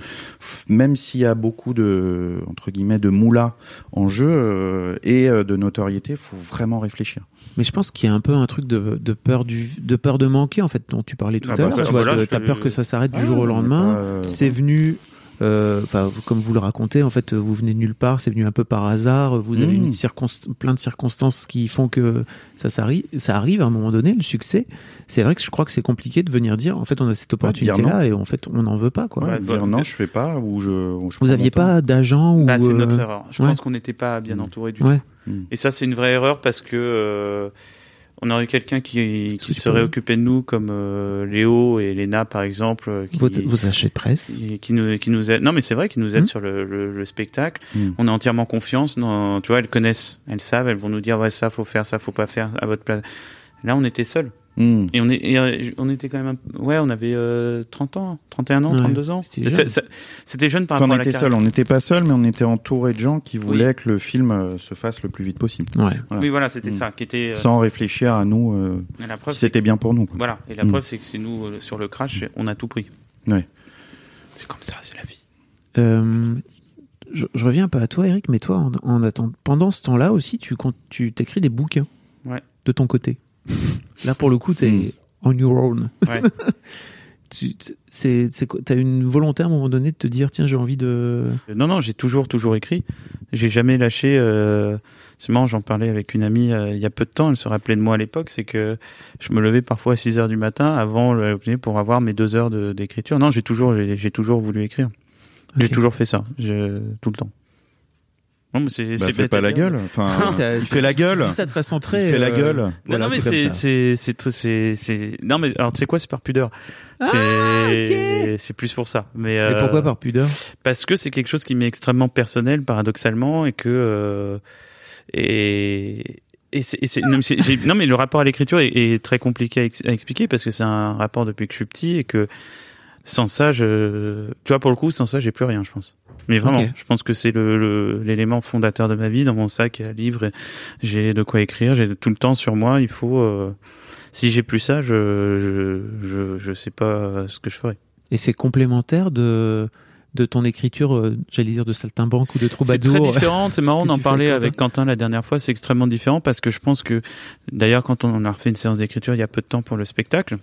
même s'il y a beaucoup de, entre guillemets, de moula en jeu euh, et euh, de notoriété, faut vraiment réfléchir. Mais je pense qu'il y a un peu un truc de, de peur du, de peur de manquer en fait dont tu parlais tout Ah à bah, l'heure. Tu vois, voilà, T'as te- peur que ça s'arrête du Ah, jour au lendemain. euh, C'est venu, enfin vous- comme vous le racontez, en fait, vous venez de nulle part. C'est venu un peu par hasard. Vous avez Mmh. une plein de circonstances qui font que ça s'arrive. Ça arrive à un moment donné, le succès. C'est vrai que je crois que c'est compliqué de venir dire. En fait, on a cette Ouais, dire opportunité-là et en fait, on n'en veut pas quoi. Ouais, dire bah, non, euh, je fais pas, ou je. ou je Vous prends aviez mon temps. pas d'agent ou Bah, c'est euh, notre erreur. Je ouais. pense qu'on n'était pas bien Mm. entouré du Ouais. tout. Mm. Et ça, c'est une vraie erreur parce que euh, On aurait quelqu'un qui, qui serait occupé de nous, comme euh, Léo et Léna, par exemple, euh, qui, Vos, vos achats de presse. qui, qui nous, qui nous aident. Non, mais c'est vrai qu'ils nous aident Mhm. sur le, le, le spectacle. Mhm. On a entièrement confiance. Dans, tu vois, elles connaissent, elles savent, elles vont nous dire ouais ça faut faire, ça faut pas faire à votre place. Là, on était seuls Hmm. et on est, et, euh, on était quand même, un- ouais, on avait euh, 30 ans, 31 ans, Ouais, 32 ans. c'était jeune. C'était jeune par Enfin, on rapport à la était carrière. seuls, on n'était pas seuls, mais on était entouré de gens qui voulaient que le film euh, se fasse le plus vite possible, Ouais. Voilà. Oui, voilà, c'était Mhm. ça qui était. euh, sans réfléchir à nous euh, et la preuve, si c'était bien pour nous. quoi. Voilà, et la Mm. preuve, c'est que c'est nous, euh, sur le crash, on a tout pris. Ouais. C'est comme ça, c'est la vie. Euh, je, je reviens un peu à toi, Eric, mais toi, en, en attend- pendant ce temps-là aussi, tu comptes- tu t'écris des bouquins Ouais. de ton côté. Là, pour le coup, t'es Mm. on your own. Ouais. [LAUGHS] Tu c'est, c'est quoi- t'as une volonté à un moment donné de te dire, tiens, j'ai envie de. non, non, j'ai toujours, toujours écrit. J'ai jamais lâché. Euh... C'est marrant, j'en parlais avec une amie euh, il y a peu de temps, elle se rappelait de moi à l'époque, c'est que je me levais parfois à 6 heures du matin avant pour avoir mes deux heures d'écriture. Non, j'ai toujours, j'ai toujours voulu écrire. J'ai toujours fait ça, je, tout le temps. Non, mais c'est, Bah, bête pas la gueule. Enfin, [LAUGHS] il fait la gueule. ça de façon très. Il fait la euh, gueule. Non, mais c'est c'est, c'est, c'est, très- c'est, c'est, non, mais alors, tu sais quoi, c'est par pudeur. Ah, C'est, c'est plus pour ça. Mais, Mais euh, pourquoi par pudeur? Parce que c'est quelque chose qui m'est extrêmement personnel, paradoxalement, et que, euh, et, et c'est, non, mais non, le rapport à l'écriture est, est très compliqué à, ex- à expliquer parce que c'est un rapport depuis que je suis petit et que sans ça, je, tu vois, pour le coup, sans ça, j'ai plus rien, je pense. Mais vraiment, je pense que c'est le, l'élément fondateur de ma vie. Dans mon sac, il y a livre, j'ai de quoi écrire, j'ai tout le temps sur moi. Il faut, euh, si j'ai plus ça, je, je, je, je sais pas ce que je ferais. Et c'est complémentaire de de ton écriture, euh, j'allais dire de saltimbanque ou de C'est troubadour. très différent. C'est marrant d'en parler avec Quentin la dernière fois. C'est extrêmement différent parce que je pense que, d'ailleurs, quand on a refait une séance d'écriture il y a peu de temps pour le spectacle,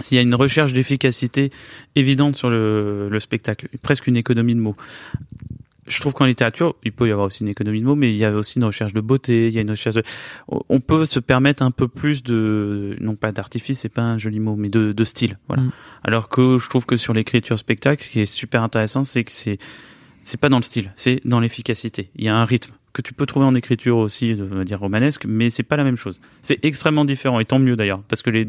s'il y a une recherche d'efficacité évidente sur le, le spectacle, presque une économie de mots. Je trouve qu'en littérature, il peut y avoir aussi une économie de mots, mais il y a aussi une recherche de beauté, il y a une recherche de... On peut se permettre un peu plus de... Non pas d'artifice, c'est pas un joli mot, mais de, de style. Voilà. Mm. Alors que je trouve que sur l'écriture spectacle, ce qui est super intéressant, c'est que c'est c'est pas dans le style, c'est dans l'efficacité. Il y a un rythme que tu peux trouver en écriture aussi, de dire romanesque, mais c'est pas la même chose. C'est extrêmement différent, et tant mieux d'ailleurs, parce que les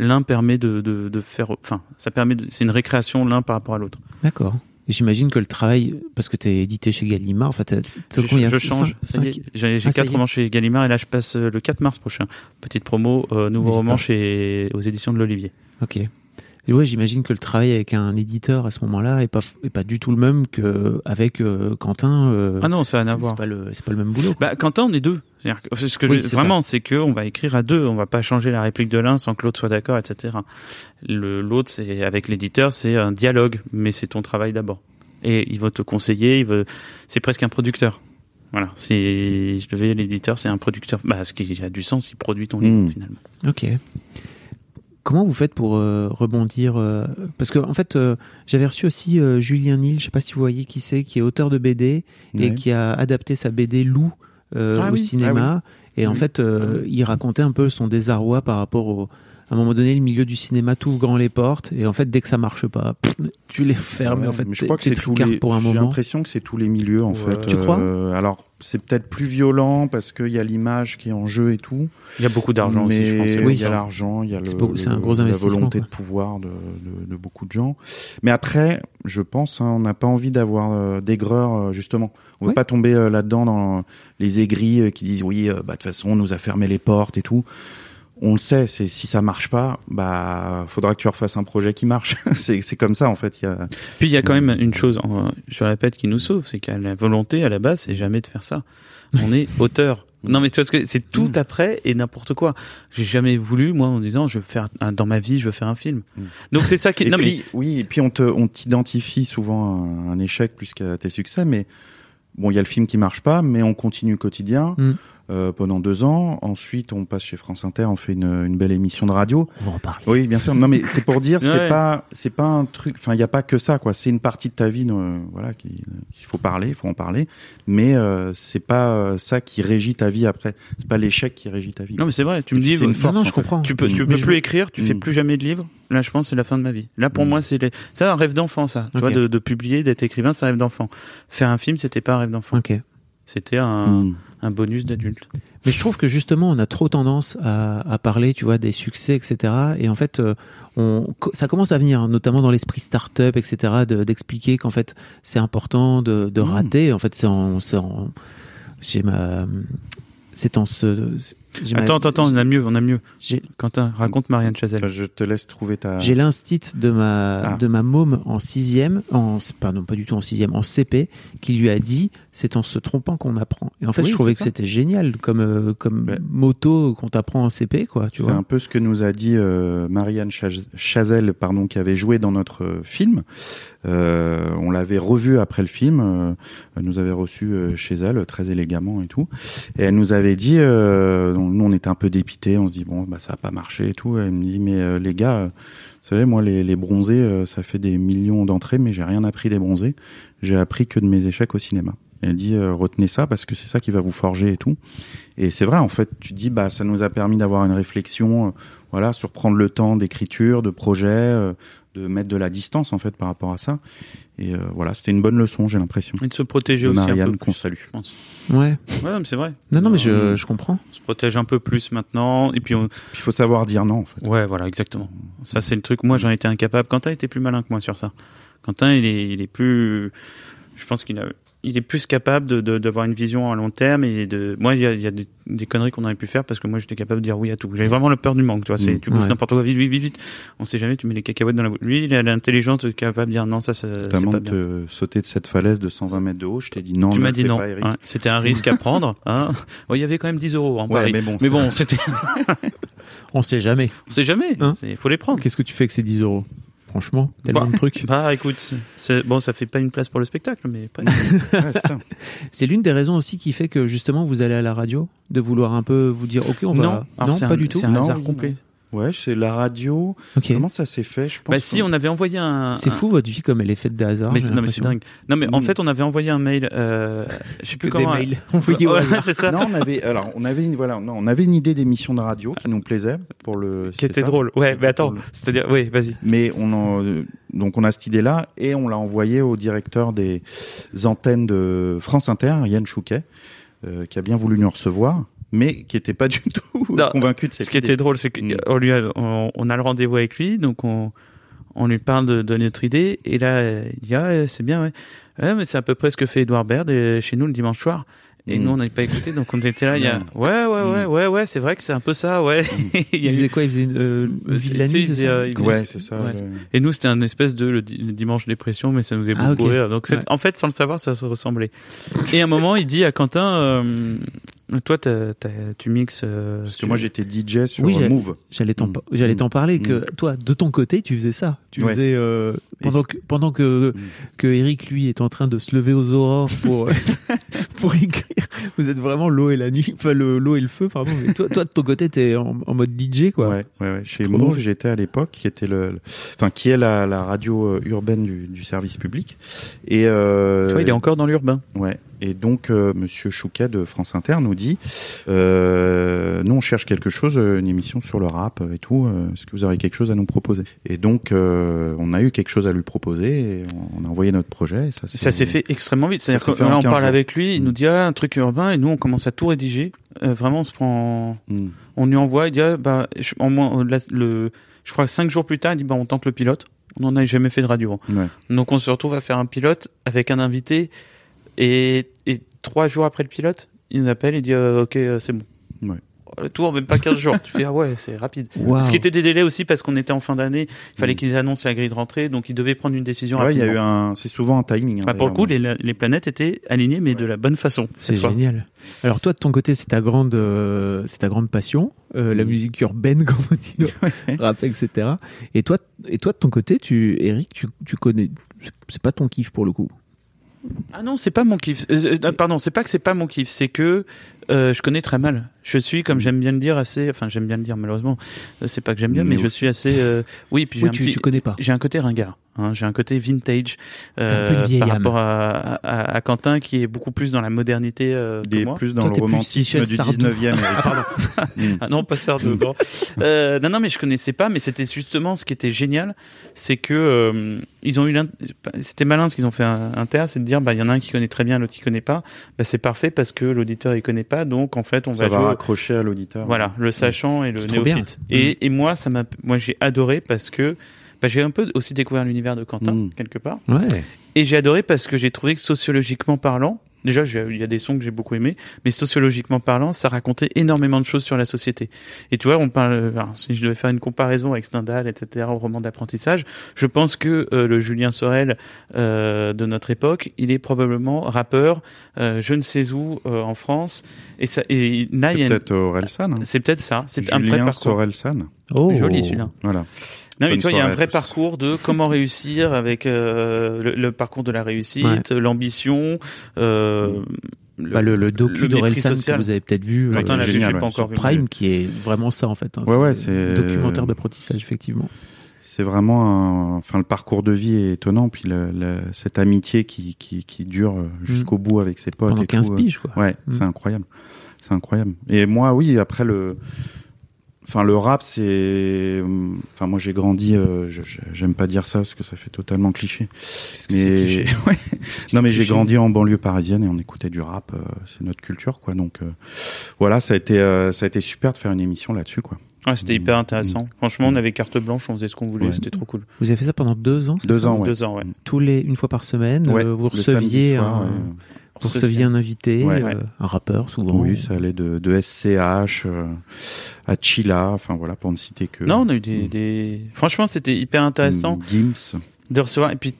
l'un permet de, de, de faire, enfin, ça permet, c'est une récréation l'un par rapport à l'autre. D'accord. Et j'imagine que le travail, parce que t'es édité chez Gallimard, en fait, Je, combien je change. J'ai Ah, ça y quatre est. romans chez Gallimard et là je passe euh, le 4 mars prochain. Petite promo, euh, nouveau roman pas. chez aux éditions de l'Olivier. Ok. Et ouais, j'imagine que le travail avec un éditeur à ce moment-là est pas est pas du tout le même que avec euh, Quentin. euh, Ah non, ça n'a rien à c'est voir. c'est pas le c'est pas le même boulot. Bah, Quentin, on est deux. C'est-à-dire que- c'est ce que Oui, je- vraiment, c'est que on va écrire à deux. On va pas changer la réplique de l'un sans que l'autre soit d'accord, etc. Le l'autre, c'est avec l'éditeur, c'est un dialogue, mais c'est ton travail d'abord. Et il va te conseiller. Il veut, c'est presque un producteur. Voilà. C'est, je devais l'éditeur, c'est un producteur. Bah, ce qui a du sens, il produit ton livre Mm. finalement. Ok. Comment vous faites pour euh, rebondir euh, Parce que en fait, euh, j'avais reçu aussi Julien Nil, je sais pas si vous voyez qui c'est, qui est auteur de BD et qui a adapté sa BD Lou euh, Ah au oui, cinéma. Et en fait, il racontait un peu son désarroi par rapport au. À un moment donné, le milieu du cinéma t'ouvre grand les portes et en fait, dès que ça marche pas, pff, tu les fermes. Ouais, et en fait, mais je crois que c'est tous les. pour un J'ai moment. l'impression que c'est tous les milieux en Ouais. fait. Tu crois Euh, Alors c'est peut-être plus violent parce qu'il y a l'image qui est en jeu et tout. Il y a beaucoup d'argent aussi, je pense. il y a l'argent, il y a le, C'est beau- un gros la investissement, volonté quoi. de pouvoir de, de, de beaucoup de gens. Mais après, je pense, hein, on n'a pas envie d'avoir euh, d'aigreur euh, justement. On veut Oui. pas tomber euh, là-dedans dans les aigris euh, qui disent oui, euh, bah de toute façon, on nous a fermé les portes et tout. On le sait, c'est si ça marche pas, bah faudra que tu refasses un projet qui marche. [LAUGHS] c'est c'est comme ça en fait. Il y a Puis il y a quand même une chose, je répète, qui nous sauve, c'est qu'à la volonté, à la base, c'est jamais de faire ça. On est [LAUGHS] auteur. Non mais tu vois ce que c'est tout Mm. après et n'importe quoi. J'ai jamais voulu moi en disant je veux faire un- dans ma vie je veux faire un film. Mm. Donc c'est ça qui Et non puis, oui, et puis on te, on t'identifie souvent à un échec plus qu'à tes succès, mais bon, il y a le film qui marche pas, mais on continue quotidien Mm. Euh, pendant deux ans. Ensuite, on passe chez France Inter, on fait une, une belle émission de radio. On va en parler. Oui, bien sûr. Non, mais c'est pour dire, [LAUGHS] c'est Ouais. pas, c'est pas un truc. Enfin, il y a pas que ça, quoi. C'est une partie de ta vie, euh, voilà, qui- qu'il faut parler, il faut en parler. Mais euh, c'est pas euh, ça qui régit ta vie après. C'est pas l'échec qui régit ta vie. Non mais c'est vrai, tu me dis C'est une force, non, non, je comprends. tu peux tu Mm. peux plus écrire, tu fais Mm. plus jamais de livres. Là je pense que c'est la fin de ma vie. Là pour Mm. moi c'est les... un rêve d'enfant ça. Tu Ok. vois de, de publier, d'être écrivain, c'est un rêve d'enfant. Faire un film, c'était pas un rêve d'enfant. Ok. C'était un, Mm. un bonus d'adulte. Mais je trouve que justement, on a trop tendance à, à parler, tu vois, des succès, etc. Et en fait, euh, on, ça commence à venir, hein, notamment dans l'esprit start-up, etc., de- d'expliquer qu'en fait, c'est important de, de Mm. rater. En fait, c'est en, c'est en, j'ai ma, c'est en ma- Attends, attends, attends, on a mieux, on a mieux. Quentin, raconte Marianne Chazelle. Je te laisse trouver ta. j'ai l'instit de ma Ah. de ma môme en sixième, en pardon pas du tout en sixième, en CP, qui lui a dit c'est en se trompant qu'on apprend. Et en fait, Oui, je trouvais que c'était génial comme euh, comme moto qu'on t'apprend en CP, quoi. C'est un peu ce que nous a dit euh, Marianne Chaz- Chazelle, pardon, qui avait joué dans notre euh, film. Euh, on l'avait revu après le film. euh, elle nous avait reçu euh, chez elle très élégamment et tout. Et elle nous avait dit, euh, nous on était un peu dépités, on se dit bon bah ça a pas marché et tout. Elle me dit mais euh, les gars, euh, vous savez moi les, les bronzés, euh, ça fait des millions d'entrées, mais j'ai rien appris des bronzés. J'ai appris que de mes échecs au cinéma. Elle dit euh, retenez ça parce que c'est ça qui va vous forger et tout. Et c'est vrai en fait, tu te dis bah ça nous a permis d'avoir une réflexion, euh, voilà, sur prendre le temps d'écriture, de projet, euh, de mettre de la distance en fait par rapport à ça. Et euh, voilà, c'était une bonne leçon, j'ai l'impression. Et de se protéger De aussi un Marianne peu qu'on salue. je pense. Ouais. Ouais, mais c'est vrai. Non, non, mais je, Euh, je comprends. On se protège un peu plus maintenant. Et puis, on... Puis il faut savoir dire non en fait. ouais, voilà, exactement. Ça, c'est le truc. Moi, j'en étais incapable. Quentin était plus malin que moi sur ça. Quentin, il est, il est plus. Je pense qu'il a. Il est plus capable de- de- d'avoir une vision à long terme et de. Moi, il y a, il y a des, des conneries qu'on aurait pu faire parce que moi, j'étais capable de dire oui à tout. J'avais vraiment le peur du manque. Tu vois, c'est Mm. tu bouffes Ouais. n'importe quoi vite, vite, vite, vite. On sait jamais. Tu mets les cacahuètes dans la bouche. Lui, il a l'intelligence de capable de dire non, ça, ça c'est pas de bien. te sauter de cette falaise de 120 mètres de haut, je t'ai dit non. Tu m'as dit non. pas, Eric. Ouais, C'était un risque à prendre. Hein. Bon, il y avait quand même 10 euros en Ouais, mais bon, mais bon, c'était. [LAUGHS] [LAUGHS] On sait jamais. On sait jamais. Hein Il faut les prendre. Qu'est-ce que tu fais avec ces 10 euros? Franchement, tellement de trucs. Bah écoute, c'est- bon, ça fait pas une place pour le spectacle, mais pas- [LAUGHS] Ouais, c'est l'une des raisons aussi qui fait que justement vous allez à la radio, de vouloir un peu vous dire ok on va. non, pas un- du tout. C'est un Non, hasard complet. Ouais, c'est la radio. Ok. Comment ça s'est fait? Je pense. Bah si, on avait envoyé un. C'est un- fou votre vie comme elle est faite de hasard. Mais non mais c'est dingue. Non mais en fait, on avait envoyé un mail. Euh, je sais plus Que des comment. mails envoyés au Ouais, hasard. c'est ça. Non, on avait alors on avait une voilà, non, on avait une idée d'émission de radio qui nous plaisait pour le. Qui c'était était ça drôle. Ouais, mais attends. drôle. C'est-à-dire, oui, vas-y. Mais on en, euh, donc on a cette idée-là et on l'a envoyé au directeur des antennes de France Inter, Yann Chouquet, euh, qui a bien voulu nous recevoir, mais qui n'était pas [LAUGHS] du tout Non, convaincu de cette Ce qui idée. était drôle, c'est Mm. qu'on lui a, on, on a le rendez-vous avec lui, donc on, on lui parle de, de notre idée, et là, euh, il dit ah euh, c'est bien, ouais, ouais mais c'est à peu près ce que fait Edouard Baird euh, chez nous le dimanche soir. Et Mm. nous, on n'avait pas écouté, donc on était là, il y a, ouais, ouais, ouais, ouais, ouais, c'est vrai que c'est un peu ça, ouais. [LAUGHS] Il faisait quoi Il faisait une, euh, de la nuit, il c'est ça euh, il faisait- Ouais, c'est ça. Ouais. euh, Et nous, c'était un espèce de le, di- le dimanche dépression, mais ça nous est Ah, beaucoup rire. Donc, Ouais. en fait, sans le savoir, ça se ressemblait. Et à un moment, il dit à Quentin, euh, toi, tu mixes. euh, Parce que moi j'étais DJ sur Oui, Move. J'allais t'en Mm. t'en parler que Mm. toi de ton côté tu faisais ça. Tu Ouais. faisais euh, pendant que pendant que Mm. que Eric lui est en train de se lever aux aurores pour [LAUGHS] [LAUGHS] pour écrire. Vous êtes vraiment l'eau et la nuit, enfin le l'eau et le feu pardon. Mais toi toi de ton côté t'es en, en mode DJ quoi. Ouais, ouais, ouais. Chez Trop Move, j'étais à l'époque, qui était le, le- enfin, qui est la, la radio euh, urbaine du, du service public. Et euh, Tu vois, il est encore dans l'urbain. Ouais. Et donc, euh, Monsieur Chouquet de France Inter nous dit, euh, nous on cherche quelque chose, euh, une émission sur le rap et tout. euh, Est-ce que vous aurez quelque chose à nous proposer? Et donc, euh, on a eu quelque chose à lui proposer. Et on a envoyé notre projet. Et ça, s'est fait extrêmement vite. C'est-à-dire que là, on 15 parle jours. avec lui, il Mm. nous dit ah, un truc urbain, et nous, on commence à tout rédiger. Euh, vraiment, on se prend. Mm. On lui envoie, il dit ah, bah, je, en moins, la- le, je crois que cinq jours plus tard, il dit bah, on tente le pilote. On n'en a jamais fait de radio. Ouais. Donc on se retrouve à faire un pilote avec un invité et, et trois jours après le pilote, il nous appelle et dit euh, ok euh, c'est bon. Ouais. Le tour même pas 15 jours. tu fais ah ouais c'est rapide. Waouh. Ce qui était des délais aussi parce qu'on était en fin d'année, il fallait Mm. qu'ils annoncent la grille de rentrée donc ils devaient prendre une décision Ouais, il y a rapidement. eu un, c'est souvent un timing. hein, Bah, pour le coup les, les planètes étaient alignées mais de la bonne façon. C'est fois. génial. Alors toi de ton côté c'est ta grande euh, c'est ta grande passion euh, la musique urbaine [LAUGHS] comme on dit rap etc. Et toi et toi de ton côté tu Eric tu tu connais c'est pas ton kiff pour le coup. Ah non, c'est pas mon kiff. Euh, euh, pardon, c'est pas que c'est pas mon kiff, c'est que Euh, je connais très mal. Je suis, comme j'aime bien le dire, assez. Enfin, j'aime bien le dire, malheureusement. euh, C'est pas que j'aime bien, mais je suis assez. euh, Oui, puis j'ai Oui, un tu, petit. tu connais pas. J'ai un côté ringard. hein, j'ai un côté vintage un euh, vieille par rapport à, à, à Quentin qui est beaucoup plus dans la modernité euh, Il que est moi. plus dans Toi, le romantisme du Sardou. 19e. Eric. [LAUGHS] Mm. Ah non, pas Sardou, non. Euh, non, non, mais je connaissais pas, mais c'était justement ce qui était génial, c'est que euh, ils ont eu, c'était malin ce qu'ils ont fait un, un théâtre, c'est de dire, bah il y en a un qui connaît très bien, l'autre qui connaît pas, bah c'est parfait parce que l'auditeur il connaît pas, donc en fait on Ça va va jouer. raccrocher à l'auditeur. Voilà, le sachant et le C'est trop bien. néophyte. Et, et moi, ça m'a, moi j'ai adoré parce que bah, j'ai un peu aussi découvert l'univers de Quentin Mm. quelque part. Ouais. Et j'ai adoré parce que j'ai trouvé que sociologiquement parlant, déjà il y a des sons que j'ai beaucoup aimés, mais sociologiquement parlant, ça racontait énormément de choses sur la société. Et tu vois, on parle, alors, si je devais faire une comparaison avec Stendhal, etc., au roman d'apprentissage, je pense que euh, le Julien Sorel euh, de notre époque, il est probablement rappeur, euh, je ne sais où euh, en France, et ça, et C'est peut-être Orelsan. hein. c'est peut-être ça, c'est un vrai parcours. Sorelsan. Oh. Joli celui-là. Voilà. Non, mais vois, il y a un vrai tous. parcours de comment réussir avec euh, le, le parcours de la réussite, l'ambition, euh, Bah, le, le docu le d'Orelsan que vous avez peut-être vu Quentin euh, l'a vu, génial, pas encore sur vu. Prime, qui est vraiment ça en fait. hein. Ouais, ouais, un c'est- documentaire d'apprentissage effectivement. C'est vraiment un... enfin le parcours de vie est étonnant puis le- le- cette amitié qui, qui, qui dure euh, jusqu'au bout avec ses potes Pendant et 15 tout. piges quoi. Ouais, Mm. c'est incroyable. C'est incroyable. Et moi oui, après le enfin le rap c'est enfin moi j'ai grandi euh, j'aime pas dire ça parce que ça fait totalement cliché. Mais [LAUGHS] ouais. Non mais j'ai grandi en banlieue parisienne et on écoutait du rap, euh, c'est notre culture quoi. Donc euh, voilà, ça a été euh, ça a été super de faire une émission là-dessus quoi. Ouais, c'était hyper intéressant. Franchement, on avait carte blanche, on faisait ce qu'on voulait, Ouais. c'était trop cool. Vous avez fait ça pendant deux ans Deux ça ans, ouais. Deux ans, ouais. Tous les une fois par semaine, Ouais, vous receviez soir, un, vous receviez un invité, Ouais. euh, un rappeur souvent. Oui, ça allait de, de SCH euh, à Chila, enfin voilà, pour ne citer que. Non, on a eu des, des... Franchement, c'était hyper intéressant Gims, de recevoir. Et puis,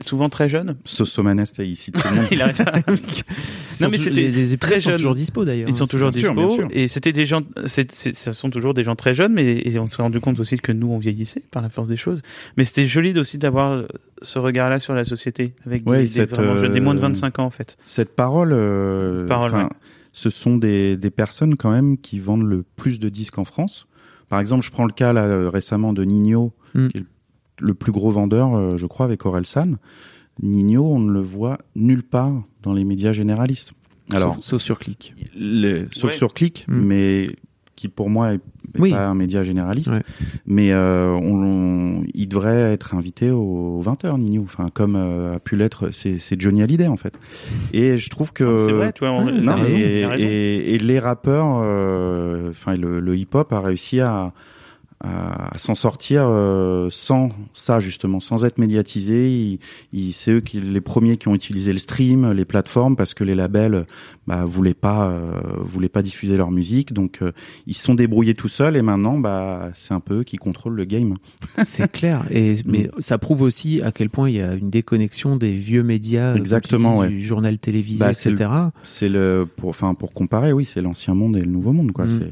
souvent très jeune. Sosomanes, il cite tout le [LAUGHS] monde. Il arrive Sont [LAUGHS] Non, mais c'était les, très sont jeune. toujours dispo d'ailleurs. Ils sont hein, toujours bien sûr, dispo. bien sûr. Et c'était des gens, c'est- ce sont toujours des gens très jeunes, mais et on s'est rendu compte aussi que nous, on vieillissait par la force des choses. Mais c'était joli aussi d'avoir ce regard-là sur la société, avec Ouais, des, des, cette, vraiment jeunes, des moins de euh, 25 ans, en fait. Cette parole, euh, Parole, ouais. ce sont des, des personnes quand même qui vendent le plus de disques en France. Par exemple, je prends le cas là, euh, récemment de Nino, Mm. qui est le, le plus gros vendeur, euh, je crois, avec Orelsan. Nino, on ne le voit nulle part dans les médias généralistes. Alors, sauf, sauf sur clic. le- sauf Ouais. sur Click, Mm. mais qui pour moi est, est Oui. pas un média généraliste. Ouais. Mais euh, on, on- il devrait être invité au 20h, Nino. Enfin, comme euh, a pu l'être, c'est Johnny Hallyday en fait. Et je trouve que c'est vrai, tu vois, on, ouais, non, et, les rappeurs, euh, enfin le, le hip-hop a réussi à, à s'en sortir euh, sans ça justement, sans être médiatisé. C'est eux qui les premiers qui ont utilisé le stream, les plateformes, parce que les labels bah, voulaient pas euh, voulaient pas diffuser leur musique, donc euh, ils se sont débrouillés tout seuls. Et maintenant, bah c'est un peu eux qui contrôlent le game. [LAUGHS] C'est clair. Et, mais ça prouve aussi à quel point il y a une déconnexion des vieux médias, Exactement, dis, ouais. du journal télévisé, Bah, etc. C'est le pour enfin pour comparer, oui, c'est l'ancien monde et le nouveau monde quoi. Mm. C'est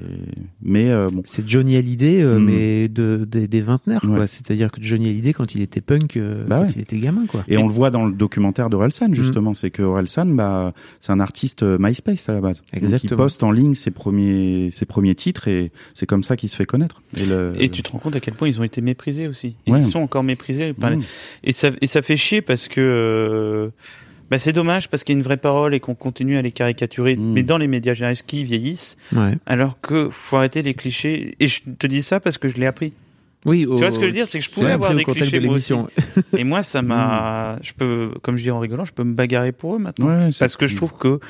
mais euh, bon. C'est Johnny Hallyday, euh, Mm. Mais de, des, des vingtenaires, quoi. Ouais. C'est-à-dire que Johnny Hallyday, quand il était punk, euh, Bah quand ouais. il était gamin, quoi. Et on le voit dans le documentaire d'Orelsan, justement. C'est que Orelsan, bah, c'est un artiste euh, MySpace à la base. Donc, il Exactement. poste en ligne ses premiers, ses premiers titres et c'est comme ça qu'il se fait connaître. Et, le... Et tu te rends compte à quel point ils ont été méprisés aussi. Et Ouais. Ils sont encore méprisés. par Mmh. Et ça, et ça fait chier parce que euh, bah c'est dommage parce qu'il y a une vraie parole et qu'on continue à les caricaturer, Mm. mais dans les médias généralistes qui vieillissent, Ouais. alors que faut arrêter les clichés. Et je te dis ça parce que je l'ai appris. Oui, Tu vois ce que je veux dire, c'est que je pouvais avoir des clichés moi aussi. [LAUGHS] Et moi, ça m'a, je peux, comme je dis en rigolant, je peux me bagarrer pour eux maintenant, Ouais, parce que je trouve que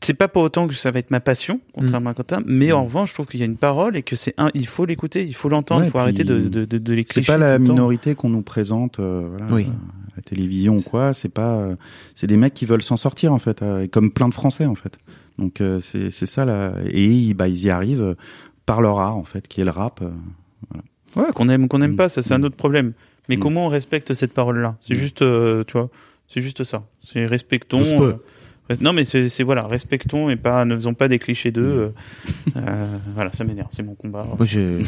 c'est pas pour autant que ça va être ma passion, contrairement à Quentin, mais en revanche, je trouve qu'il y a une parole et que c'est un, il faut l'écouter, il faut l'entendre, Ouais, il faut arrêter de, de, de, de C'est pas la minorité qu'on nous présente, euh, voilà, Oui. euh, à la télévision ou quoi. C'est pas, euh, c'est des mecs qui veulent s'en sortir en fait, euh, comme plein de Français en fait. Donc euh, c'est c'est ça là. Et ils- bah ils y arrivent par leur art en fait, qui est le rap. euh. Ouais, qu'on aime, qu'on n'aime Mm. pas, ça c'est un Mm. autre problème. Mais Mm. comment on respecte cette parole-là? C'est Mm. juste, euh, tu vois, c'est juste ça. C'est respectons. Non, mais c'est voilà, respectons et pas, ne faisons pas des clichés d'eux. Mm. euh, euh, voilà, ça m'énerve, c'est mon combat. Je-.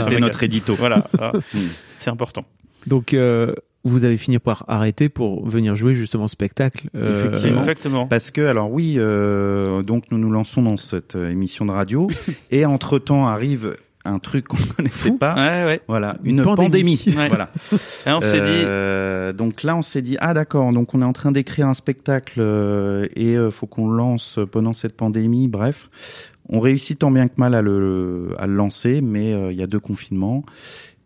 C'était notre édito. Voilà, ah, [LAUGHS] Mm. c'est important. Donc, euh, vous avez fini par arrêter pour venir jouer justement au spectacle. euh, Effectivement. Exactement. Parce que, alors oui, euh, donc nous nous lançons dans cette émission de radio, [LAUGHS] et entre-temps arrive un truc qu'on ne [LAUGHS] connaissait pas. Ouais, ouais. Voilà, Une une, pandémie. pandémie. Ouais. [LAUGHS] Voilà. Et on s'est dit, Euh, donc là, on s'est dit ah d'accord, donc on est en train d'écrire un spectacle euh, et euh, faut qu'on le lance pendant cette pandémie. Bref, on réussit tant bien que mal à le à le lancer, mais il y a deux confinements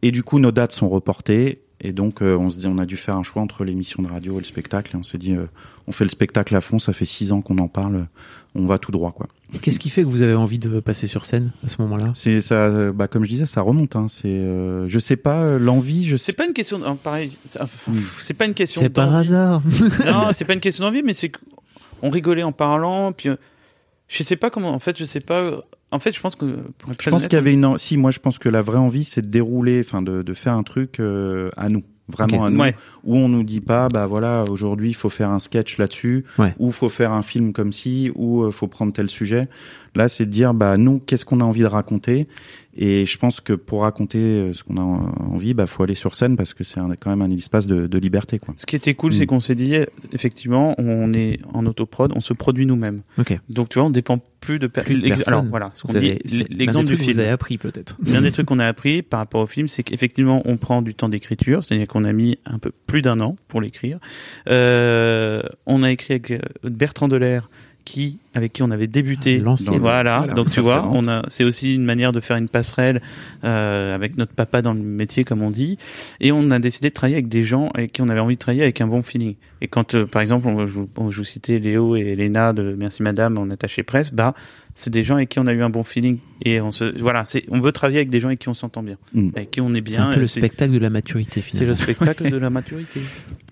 et du coup nos dates sont reportées. Et donc, euh, on se dit, on a dû faire un choix entre l'émission de radio et le spectacle. Et on s'est dit, euh, on fait le spectacle à fond. Ça fait six ans qu'on en parle. On va tout droit, quoi. Qu'est-ce qui fait que vous avez envie de passer sur scène à ce moment-là? C'est ça, euh, bah, comme je disais, ça remonte. Hein. C'est, euh, je sais pas, euh, l'envie, je c'est sais. pas une question. de- oh, pareil, c'est Hmm. c'est pas une question. C'est par d'envie. hasard. [LAUGHS] non, [LAUGHS] c'est pas une question d'envie, mais c'est qu'on rigolait en parlant. Puis euh, je sais pas comment. En fait, je sais pas. En fait, je pense que. pour Je pense honnête, qu'il y avait une. en- Si, moi, je pense que la vraie envie, c'est de dérouler, enfin, de, de faire un truc euh, à nous, vraiment à nous, Ouais. où on nous dit pas, bah voilà, aujourd'hui, il faut faire un sketch là-dessus, Ouais. ou faut faire un film comme ci, ou euh, faut prendre tel sujet. Là, c'est de dire, bah nous, qu'est-ce qu'on a envie de raconter? Et je pense que pour raconter euh, ce qu'on a en- envie, bah faut aller sur scène parce que c'est un- quand même un espace de, de liberté, quoi. Ce qui était cool, Mm. c'est qu'on s'est dit, effectivement, on est en autoprod, on se produit nous-mêmes. Ok. Donc, tu vois, on dépend plus de, per- Plus de personne. Alors, voilà, l'exemple des du film. Vous avez appris peut-être. L'un des trucs [LAUGHS] qu'on a appris par rapport au film, c'est qu'effectivement, on prend du temps d'écriture, c'est-à-dire qu'on a mis un peu plus d'un an pour l'écrire. Euh, on a écrit avec euh, Bertrand Delair, qui, avec qui on avait débuté. L'ancien. Voilà, Voilà, donc tu vois, on a, c'est aussi une manière de faire une passerelle euh, avec notre papa dans le métier, comme on dit. Et on a décidé de travailler avec des gens avec qui on avait envie de travailler avec un bon feeling. Et quand, euh, par exemple, on, je, vous- je vous citais Léo et Léna de Merci Madame en attaché presse, bah, c'est des gens avec qui on a eu un bon feeling. Et on se, voilà, c'est, on veut travailler avec des gens avec qui on s'entend bien, Mm. avec qui on est bien. C'est un peu et le c'est- spectacle de la maturité c'est finalement. le spectacle de la maturité. [LAUGHS]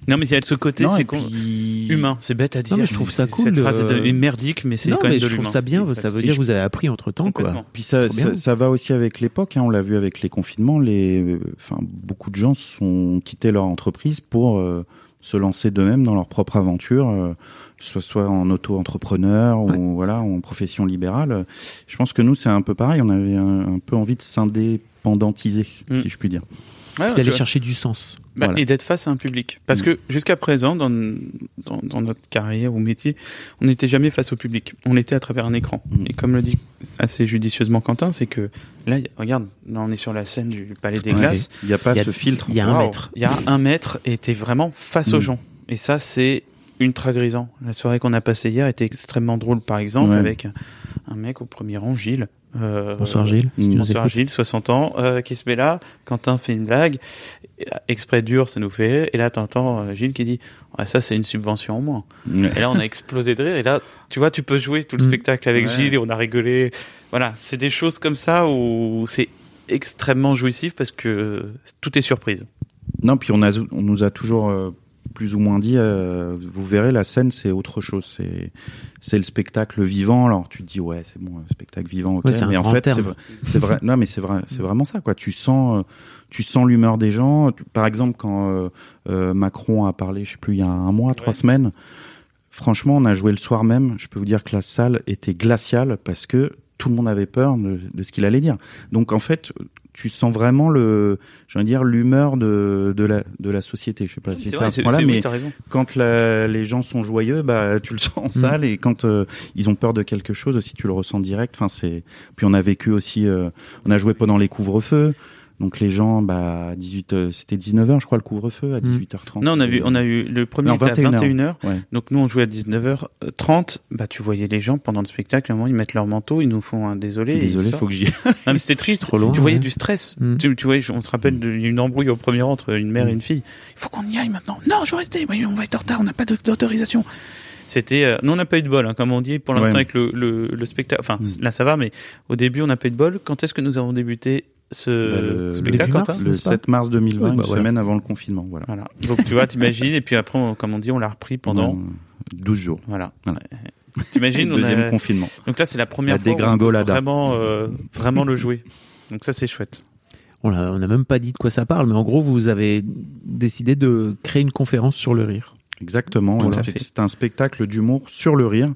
Non, mais il y a de ce côté, Non, c'est puis- humain. C'est bête à dire. mais je trouve ça C'est- cool Cette de- phrase est merdique, mais c'est Non, quand mais même je de trouve ça bien. Ça veut dire que vous avez appris entre temps, quoi. Puis ça, C'est ça, ça va aussi avec l'époque. Hein, on l'a vu avec les confinements. Les, euh, enfin, beaucoup de gens sont quitté leur entreprise pour euh, se lancer d'eux-mêmes dans leur propre aventure, euh, ce soit en auto-entrepreneur Ouais. ou voilà en profession libérale. Je pense que nous c'est un peu pareil. On avait un, un peu envie de s'indépendantiser, Mm. si je puis dire. Ouais, tu d'aller chercher du sens. Bah, Voilà. Et d'être face à un public. Parce Mm. que jusqu'à présent, dans, dans, dans notre carrière ou métier, on n'était jamais face au public. On était à travers un écran. Mm. Et comme le dit assez judicieusement Quentin, c'est que là, regarde, là on est sur la scène du Palais des. Glaces. Il n'y a pas y a- ce filtre. il y a un Waouh. mètre. Il y a un mètre et t'es vraiment face aux gens. Et ça, c'est ultra grisant. La soirée qu'on a passée hier était extrêmement drôle, par exemple, Ouais. avec un, mec au premier rang, Gilles. Euh, Bonsoir Gilles. si Bonsoir écoutes. Gilles, 60 ans, euh, qui se met là. Quentin fait une blague. Exprès dur, ça nous fait rire. Et là, t'entends euh, Gilles qui dit Ah, Ça, c'est une subvention en moins. Ouais. Et là, on a explosé de rire. Et là, tu vois, tu peux jouer tout le Mm. spectacle avec Ouais. Gilles et on a rigolé. Voilà, c'est des choses comme ça où c'est extrêmement jouissif parce que tout est surprise. Non, puis on, a, on nous a toujours euh, plus ou moins dit, euh, vous verrez, la scène, c'est autre chose. C'est, c'est le spectacle vivant. Alors tu te dis, ouais, c'est bon, spectacle vivant, ok. Ouais, mais en fait, c'est vrai, c'est vrai. Non, mais c'est vrai, c'est vraiment ça, quoi. Tu sens, euh, tu sens l'humeur des gens. Par exemple, quand euh, euh, Macron a parlé, je sais plus, il y a un mois, trois semaines. Franchement, on a joué le soir même. Je peux vous dire que la salle était glaciale parce que tout le monde avait peur de, de ce qu'il allait dire. Donc en fait, tu sens vraiment le, veux dire, l'humeur de, de la de la société. Je sais pas si c'est vrai, à ce point-là, c'est- mais oui, quand la- les gens sont joyeux, bah tu le sens en salle et quand euh, ils ont peur de quelque chose aussi, tu le ressens direct. Enfin c'est. Puis on a vécu aussi, euh, on a joué pendant les couvre-feux. Donc les gens, bah, à 18, euh, c'était 19h, je crois, le couvre-feu, à 18h30. Non, on a vu, on a eu le premier Non, était à 21 heures. 21h. Ouais. Donc nous, on jouait à 19h30. Bah, tu voyais les gens pendant le spectacle, à un moment, ils mettent leur manteau, ils nous font un désolé. Désolé, faut que j'y. Non, mais c'était [LAUGHS] triste. trop loin, tu voyais ouais. du stress. Mm. Tu, tu voyais, on se rappelle d'une embrouille au premier rang entre une mère et une fille. Il faut qu'on y aille maintenant. Non, je veux rester. On va être en retard. On n'a pas d'autorisation. C'était, euh, nous on n'a pas eu de bol, hein, comme on dit pour l'instant Ouais. avec le, le, le spectacle. Enfin, là ça va, mais au début on n'a pas eu de bol. Quand est-ce que nous avons débuté ce Bah, le- spectacle, Quentin mars, Le n'est-ce pas 7 mars 2020, Oui, bah une voilà. semaine avant le confinement, voilà. Voilà. Donc tu vois, t'imagines, et puis après, on- comme on dit, on l'a repris pendant. Pendant 12 jours. Voilà. Voilà. [LAUGHS] T'imagines, on Deuxième a... confinement. Donc là, c'est la première La fois où on peut vraiment, euh, vraiment le jouer. Donc ça, c'est chouette. On a- on n'a même pas dit de quoi ça parle, mais en gros, vous avez décidé de créer une conférence sur le rire. Exactement. Voilà. C'est un spectacle d'humour sur le rire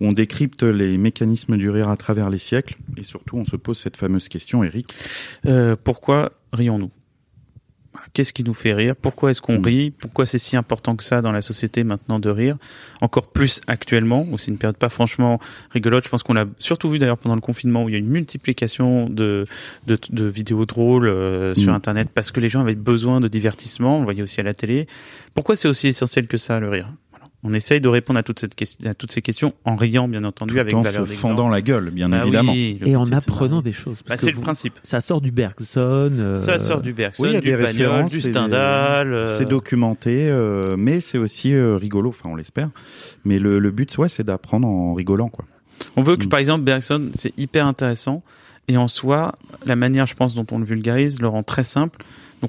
où on décrypte les mécanismes du rire à travers les siècles et surtout on se pose cette fameuse question, Eric. Euh, pourquoi rions-nous? Qu'est-ce qui nous fait rire, pourquoi est-ce qu'on Mm. rit, pourquoi c'est si important que ça dans la société maintenant de rire, encore plus actuellement, où c'est une période pas franchement rigolote. Je pense qu'on l'a surtout vu d'ailleurs pendant le confinement, où il y a une multiplication de, de, de vidéos drôles euh, sur Mm. Internet, parce que les gens avaient besoin de divertissement, on le voyait aussi à la télé. Pourquoi c'est aussi essentiel que ça, le rire? On essaye de répondre à, toute cette question, à toutes ces questions en riant, bien entendu, Tout avec en valeur se d'exemple. fendant la gueule, bien Bah évidemment. le Et en c'est apprenant des choses. Bah, parce c'est que le vous- principe. Ça sort du Bergson. euh, Ça sort du Bergson, Oui, il y a du des Pagnol, références, du c'est des- Stendhal. euh, C'est documenté, euh, mais c'est aussi euh, rigolo. Enfin, on l'espère. Mais le, le but, ouais, c'est d'apprendre en rigolant, quoi. On veut que, Mm. par exemple, Bergson, c'est hyper intéressant. Et en soi, la manière, je pense, dont on le vulgarise le rend très simple.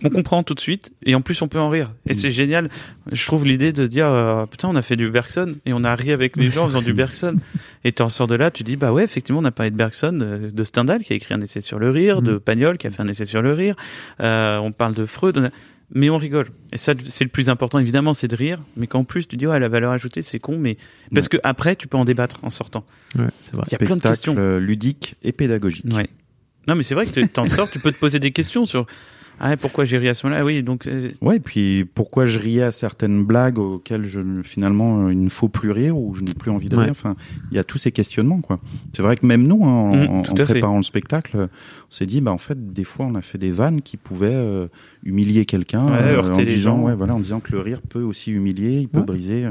Donc on comprend tout de suite. Et en plus, on peut en rire. Et Mm. c'est génial. Je trouve l'idée de dire, euh, putain, on a fait du Bergson. Et on a ri avec les gens en faisant du Bergson. Et tu en sors de là, tu dis, bah ouais, effectivement, on a parlé de Bergson, de, de Stendhal, qui a écrit un essai sur le rire, de Mm. Pagnol, qui a fait un essai sur le rire. Euh, on parle de Freud. on a- Mais on rigole. Et ça, c'est le plus important, évidemment, c'est de rire. Mais qu'en plus, tu dis, ouais, la valeur ajoutée, c'est con. Mais parce que après, tu peux en débattre en sortant. Ouais, c'est vrai. Il y a plein de questions. euh, ludique et pédagogique. Ouais. Non, mais c'est vrai que tu t'en sors, tu peux te poser des questions sur ah ouais, pourquoi j'ai ri à ce moment-là? Ah Oui, donc euh, Ouais, et puis pourquoi je riais à certaines blagues auxquelles je finalement euh, il ne faut plus rire ou je n'ai plus envie de Ouais. rire. Enfin, il y a tous ces questionnements, quoi. C'est vrai que même nous, hein, en, Mm, en- tout en à fait. préparant le spectacle, on s'est dit, bah en fait, des fois, on a fait des vannes qui pouvaient euh, humilier quelqu'un Ouais, euh, heurter en les disant, gens. ouais, voilà, en disant que le rire peut aussi humilier, il peut Ouais. briser.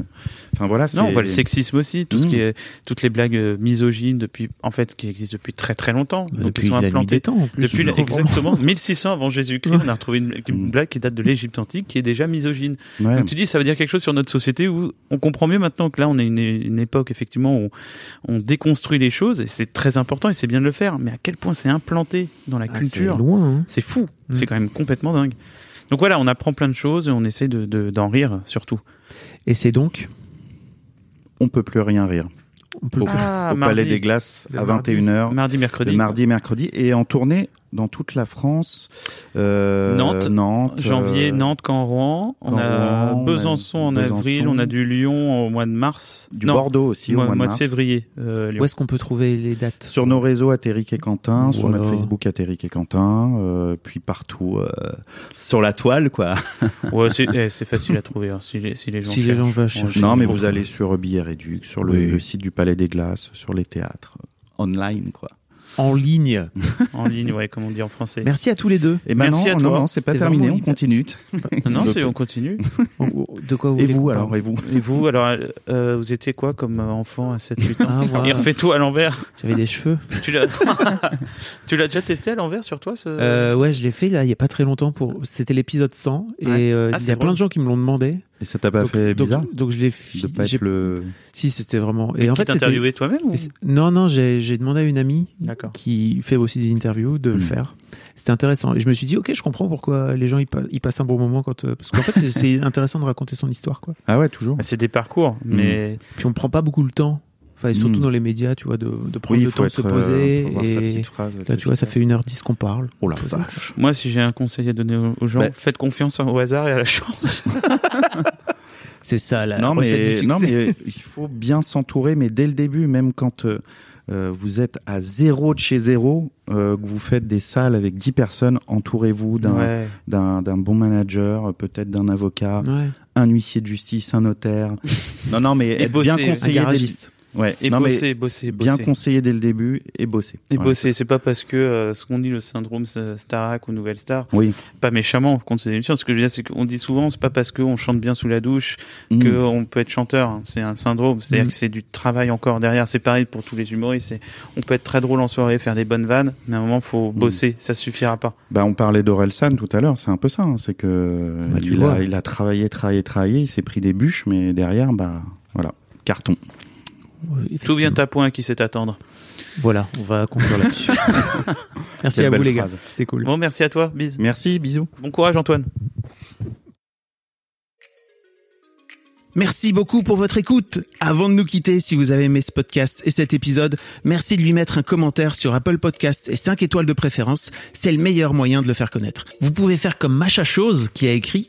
Enfin voilà, non, on voit le sexisme aussi, tout ce Mm. qui est toutes les blagues misogynes depuis en fait qui existent depuis très très longtemps. donc Depuis ils sont la nuit implantés des temps, en plus. depuis exactement [LAUGHS] 1600 avant Jésus-Christ, on a retrouvé une, une Mm. blague qui date de l'Égypte antique qui est déjà misogyne. Ouais. Donc tu dis ça veut dire quelque chose sur notre société où on comprend mieux maintenant que là on est une, une époque effectivement où on déconstruit les choses et c'est très important et c'est bien de le faire. Mais à quel point c'est implanté dans la Ah, culture c'est loin. hein. C'est fou, Mm. c'est quand même complètement dingue. Donc voilà, on apprend plein de choses et on essaye de, de- d'en rire surtout. Et c'est donc. On peut plus rien rire. On peut Au, Ah, au mardi. Palais des Glaces à mardi. 21h. Mardi, mercredi. Le mardi mercredi et en tournée dans toute la France. Euh, Nantes, Nantes Janvier, euh, Nantes, Caen, Rouen. On a Rouen, on a Besançon en Besançon. avril. On a du Lyon au mois de mars. Du non, Bordeaux aussi au mois de mois de mars. février. euh. Où est-ce qu'on peut trouver les dates? Sur nos réseaux Atéric et Quentin, sur notre Facebook Atéric et Quentin, euh, puis partout euh, sur la toile quoi. [LAUGHS] Ouais, c'est, eh, c'est facile à trouver hein, si, les, si les gens Si les gens cherchent. veulent chercher. non mais vous trouver. allez sur Billet Réduc, sur le, Oui. le site du Palais des Glaces, sur les théâtres, online quoi. En ligne. [LAUGHS] En ligne, ouais, comme on dit en français. Merci à tous les deux. Et Merci maintenant, à non, toi. non, c'est pas terminé, on continue. [LAUGHS] Non, c'est, on continue. [LAUGHS] De quoi vous Et vous alors, et vous Et vous, alors, euh, vous étiez quoi comme euh, enfant à 7-8 ans Ah, voilà. Et refais tout à l'envers. J'avais des cheveux. tu, l'as... tu l'as déjà testé à l'envers sur toi ce... Euh, ouais, je l'ai fait là, il y a pas très longtemps. Pour... C'était l'épisode 100. Et Ouais. euh, Ah, il y a plein de gens qui me l'ont demandé. Et ça t'a pas donc, fait donc- bizarre donc, je l'ai fi- de pas j'ai- être le Si, c'était vraiment. Et Et en fait, c'était- t'interviewait toi-même ou... Non, non, j'ai j'ai demandé à une amie qui fait aussi des interviews de le Mm. faire. C'était intéressant. Et je me suis dit, ok, je comprends pourquoi les gens ils, pa- ils passent un bon moment quand. euh, Parce qu'en fait, c'est- intéressant de raconter son histoire, quoi. Ah ouais, toujours. Bah, c'est des parcours, mais Puis on prend pas beaucoup le temps. Enfin, et surtout Mm. dans les médias, tu vois, de, de prendre Oui, le temps de se euh, poser. sa et phrase. là, tu vois, ça fait 1h10 qu'on parle. Oh la vache. moi, si j'ai un conseil à donner aux- gens, Bah. faites confiance au hasard et à la chance. [LAUGHS] C'est ça, la non, mais, du non, mais il faut bien s'entourer, mais dès le début, même quand euh, euh, vous êtes à zéro de chez zéro, euh, que vous faites des salles avec 10 personnes, entourez-vous d'un Ouais. d'un d'un bon manager, euh, peut-être d'un avocat, Ouais. un huissier de justice, un notaire. [LAUGHS] non, non, mais Et être bien conseillé. dès. Ouais, Et non, bosser, bosser, bosser. bien conseillé dès le début et bosser. Et Voilà. bosser, c'est pas parce que euh, ce qu'on dit le syndrome Starac ou Nouvelle Star, Oui. pas méchamment contre ces émissions. Ce que je veux dire, c'est qu'on dit souvent, c'est pas parce qu'on chante bien sous la douche Mm. qu'on peut être chanteur. hein. C'est un syndrome. C'est-à-dire Mm. que c'est du travail encore derrière. C'est pareil pour tous les humoristes. C'est- On peut être très drôle en soirée, faire des bonnes vannes, mais à un moment, faut Mm. bosser. Ça suffira pas. Bah, on parlait d'Orelsan tout à l'heure, c'est un peu ça. hein, c'est que Bah, il, a, il a travaillé, travaillé, travaillé, il s'est pris des bûches, mais derrière, bah voilà, carton. Tout vient à point qui sait attendre. Voilà, on va conclure là-dessus. [LAUGHS] Merci Quelle à vous, les gars. C'était cool. Bon, merci à toi. Bis. Merci, bisous. Bon courage, Antoine. Merci beaucoup pour votre écoute. Avant de nous quitter, si vous avez aimé ce podcast et cet épisode, merci de lui mettre un commentaire sur Apple Podcast et 5 étoiles de préférence. C'est le meilleur moyen de le faire connaître. Vous pouvez faire comme Macha Chose qui a écrit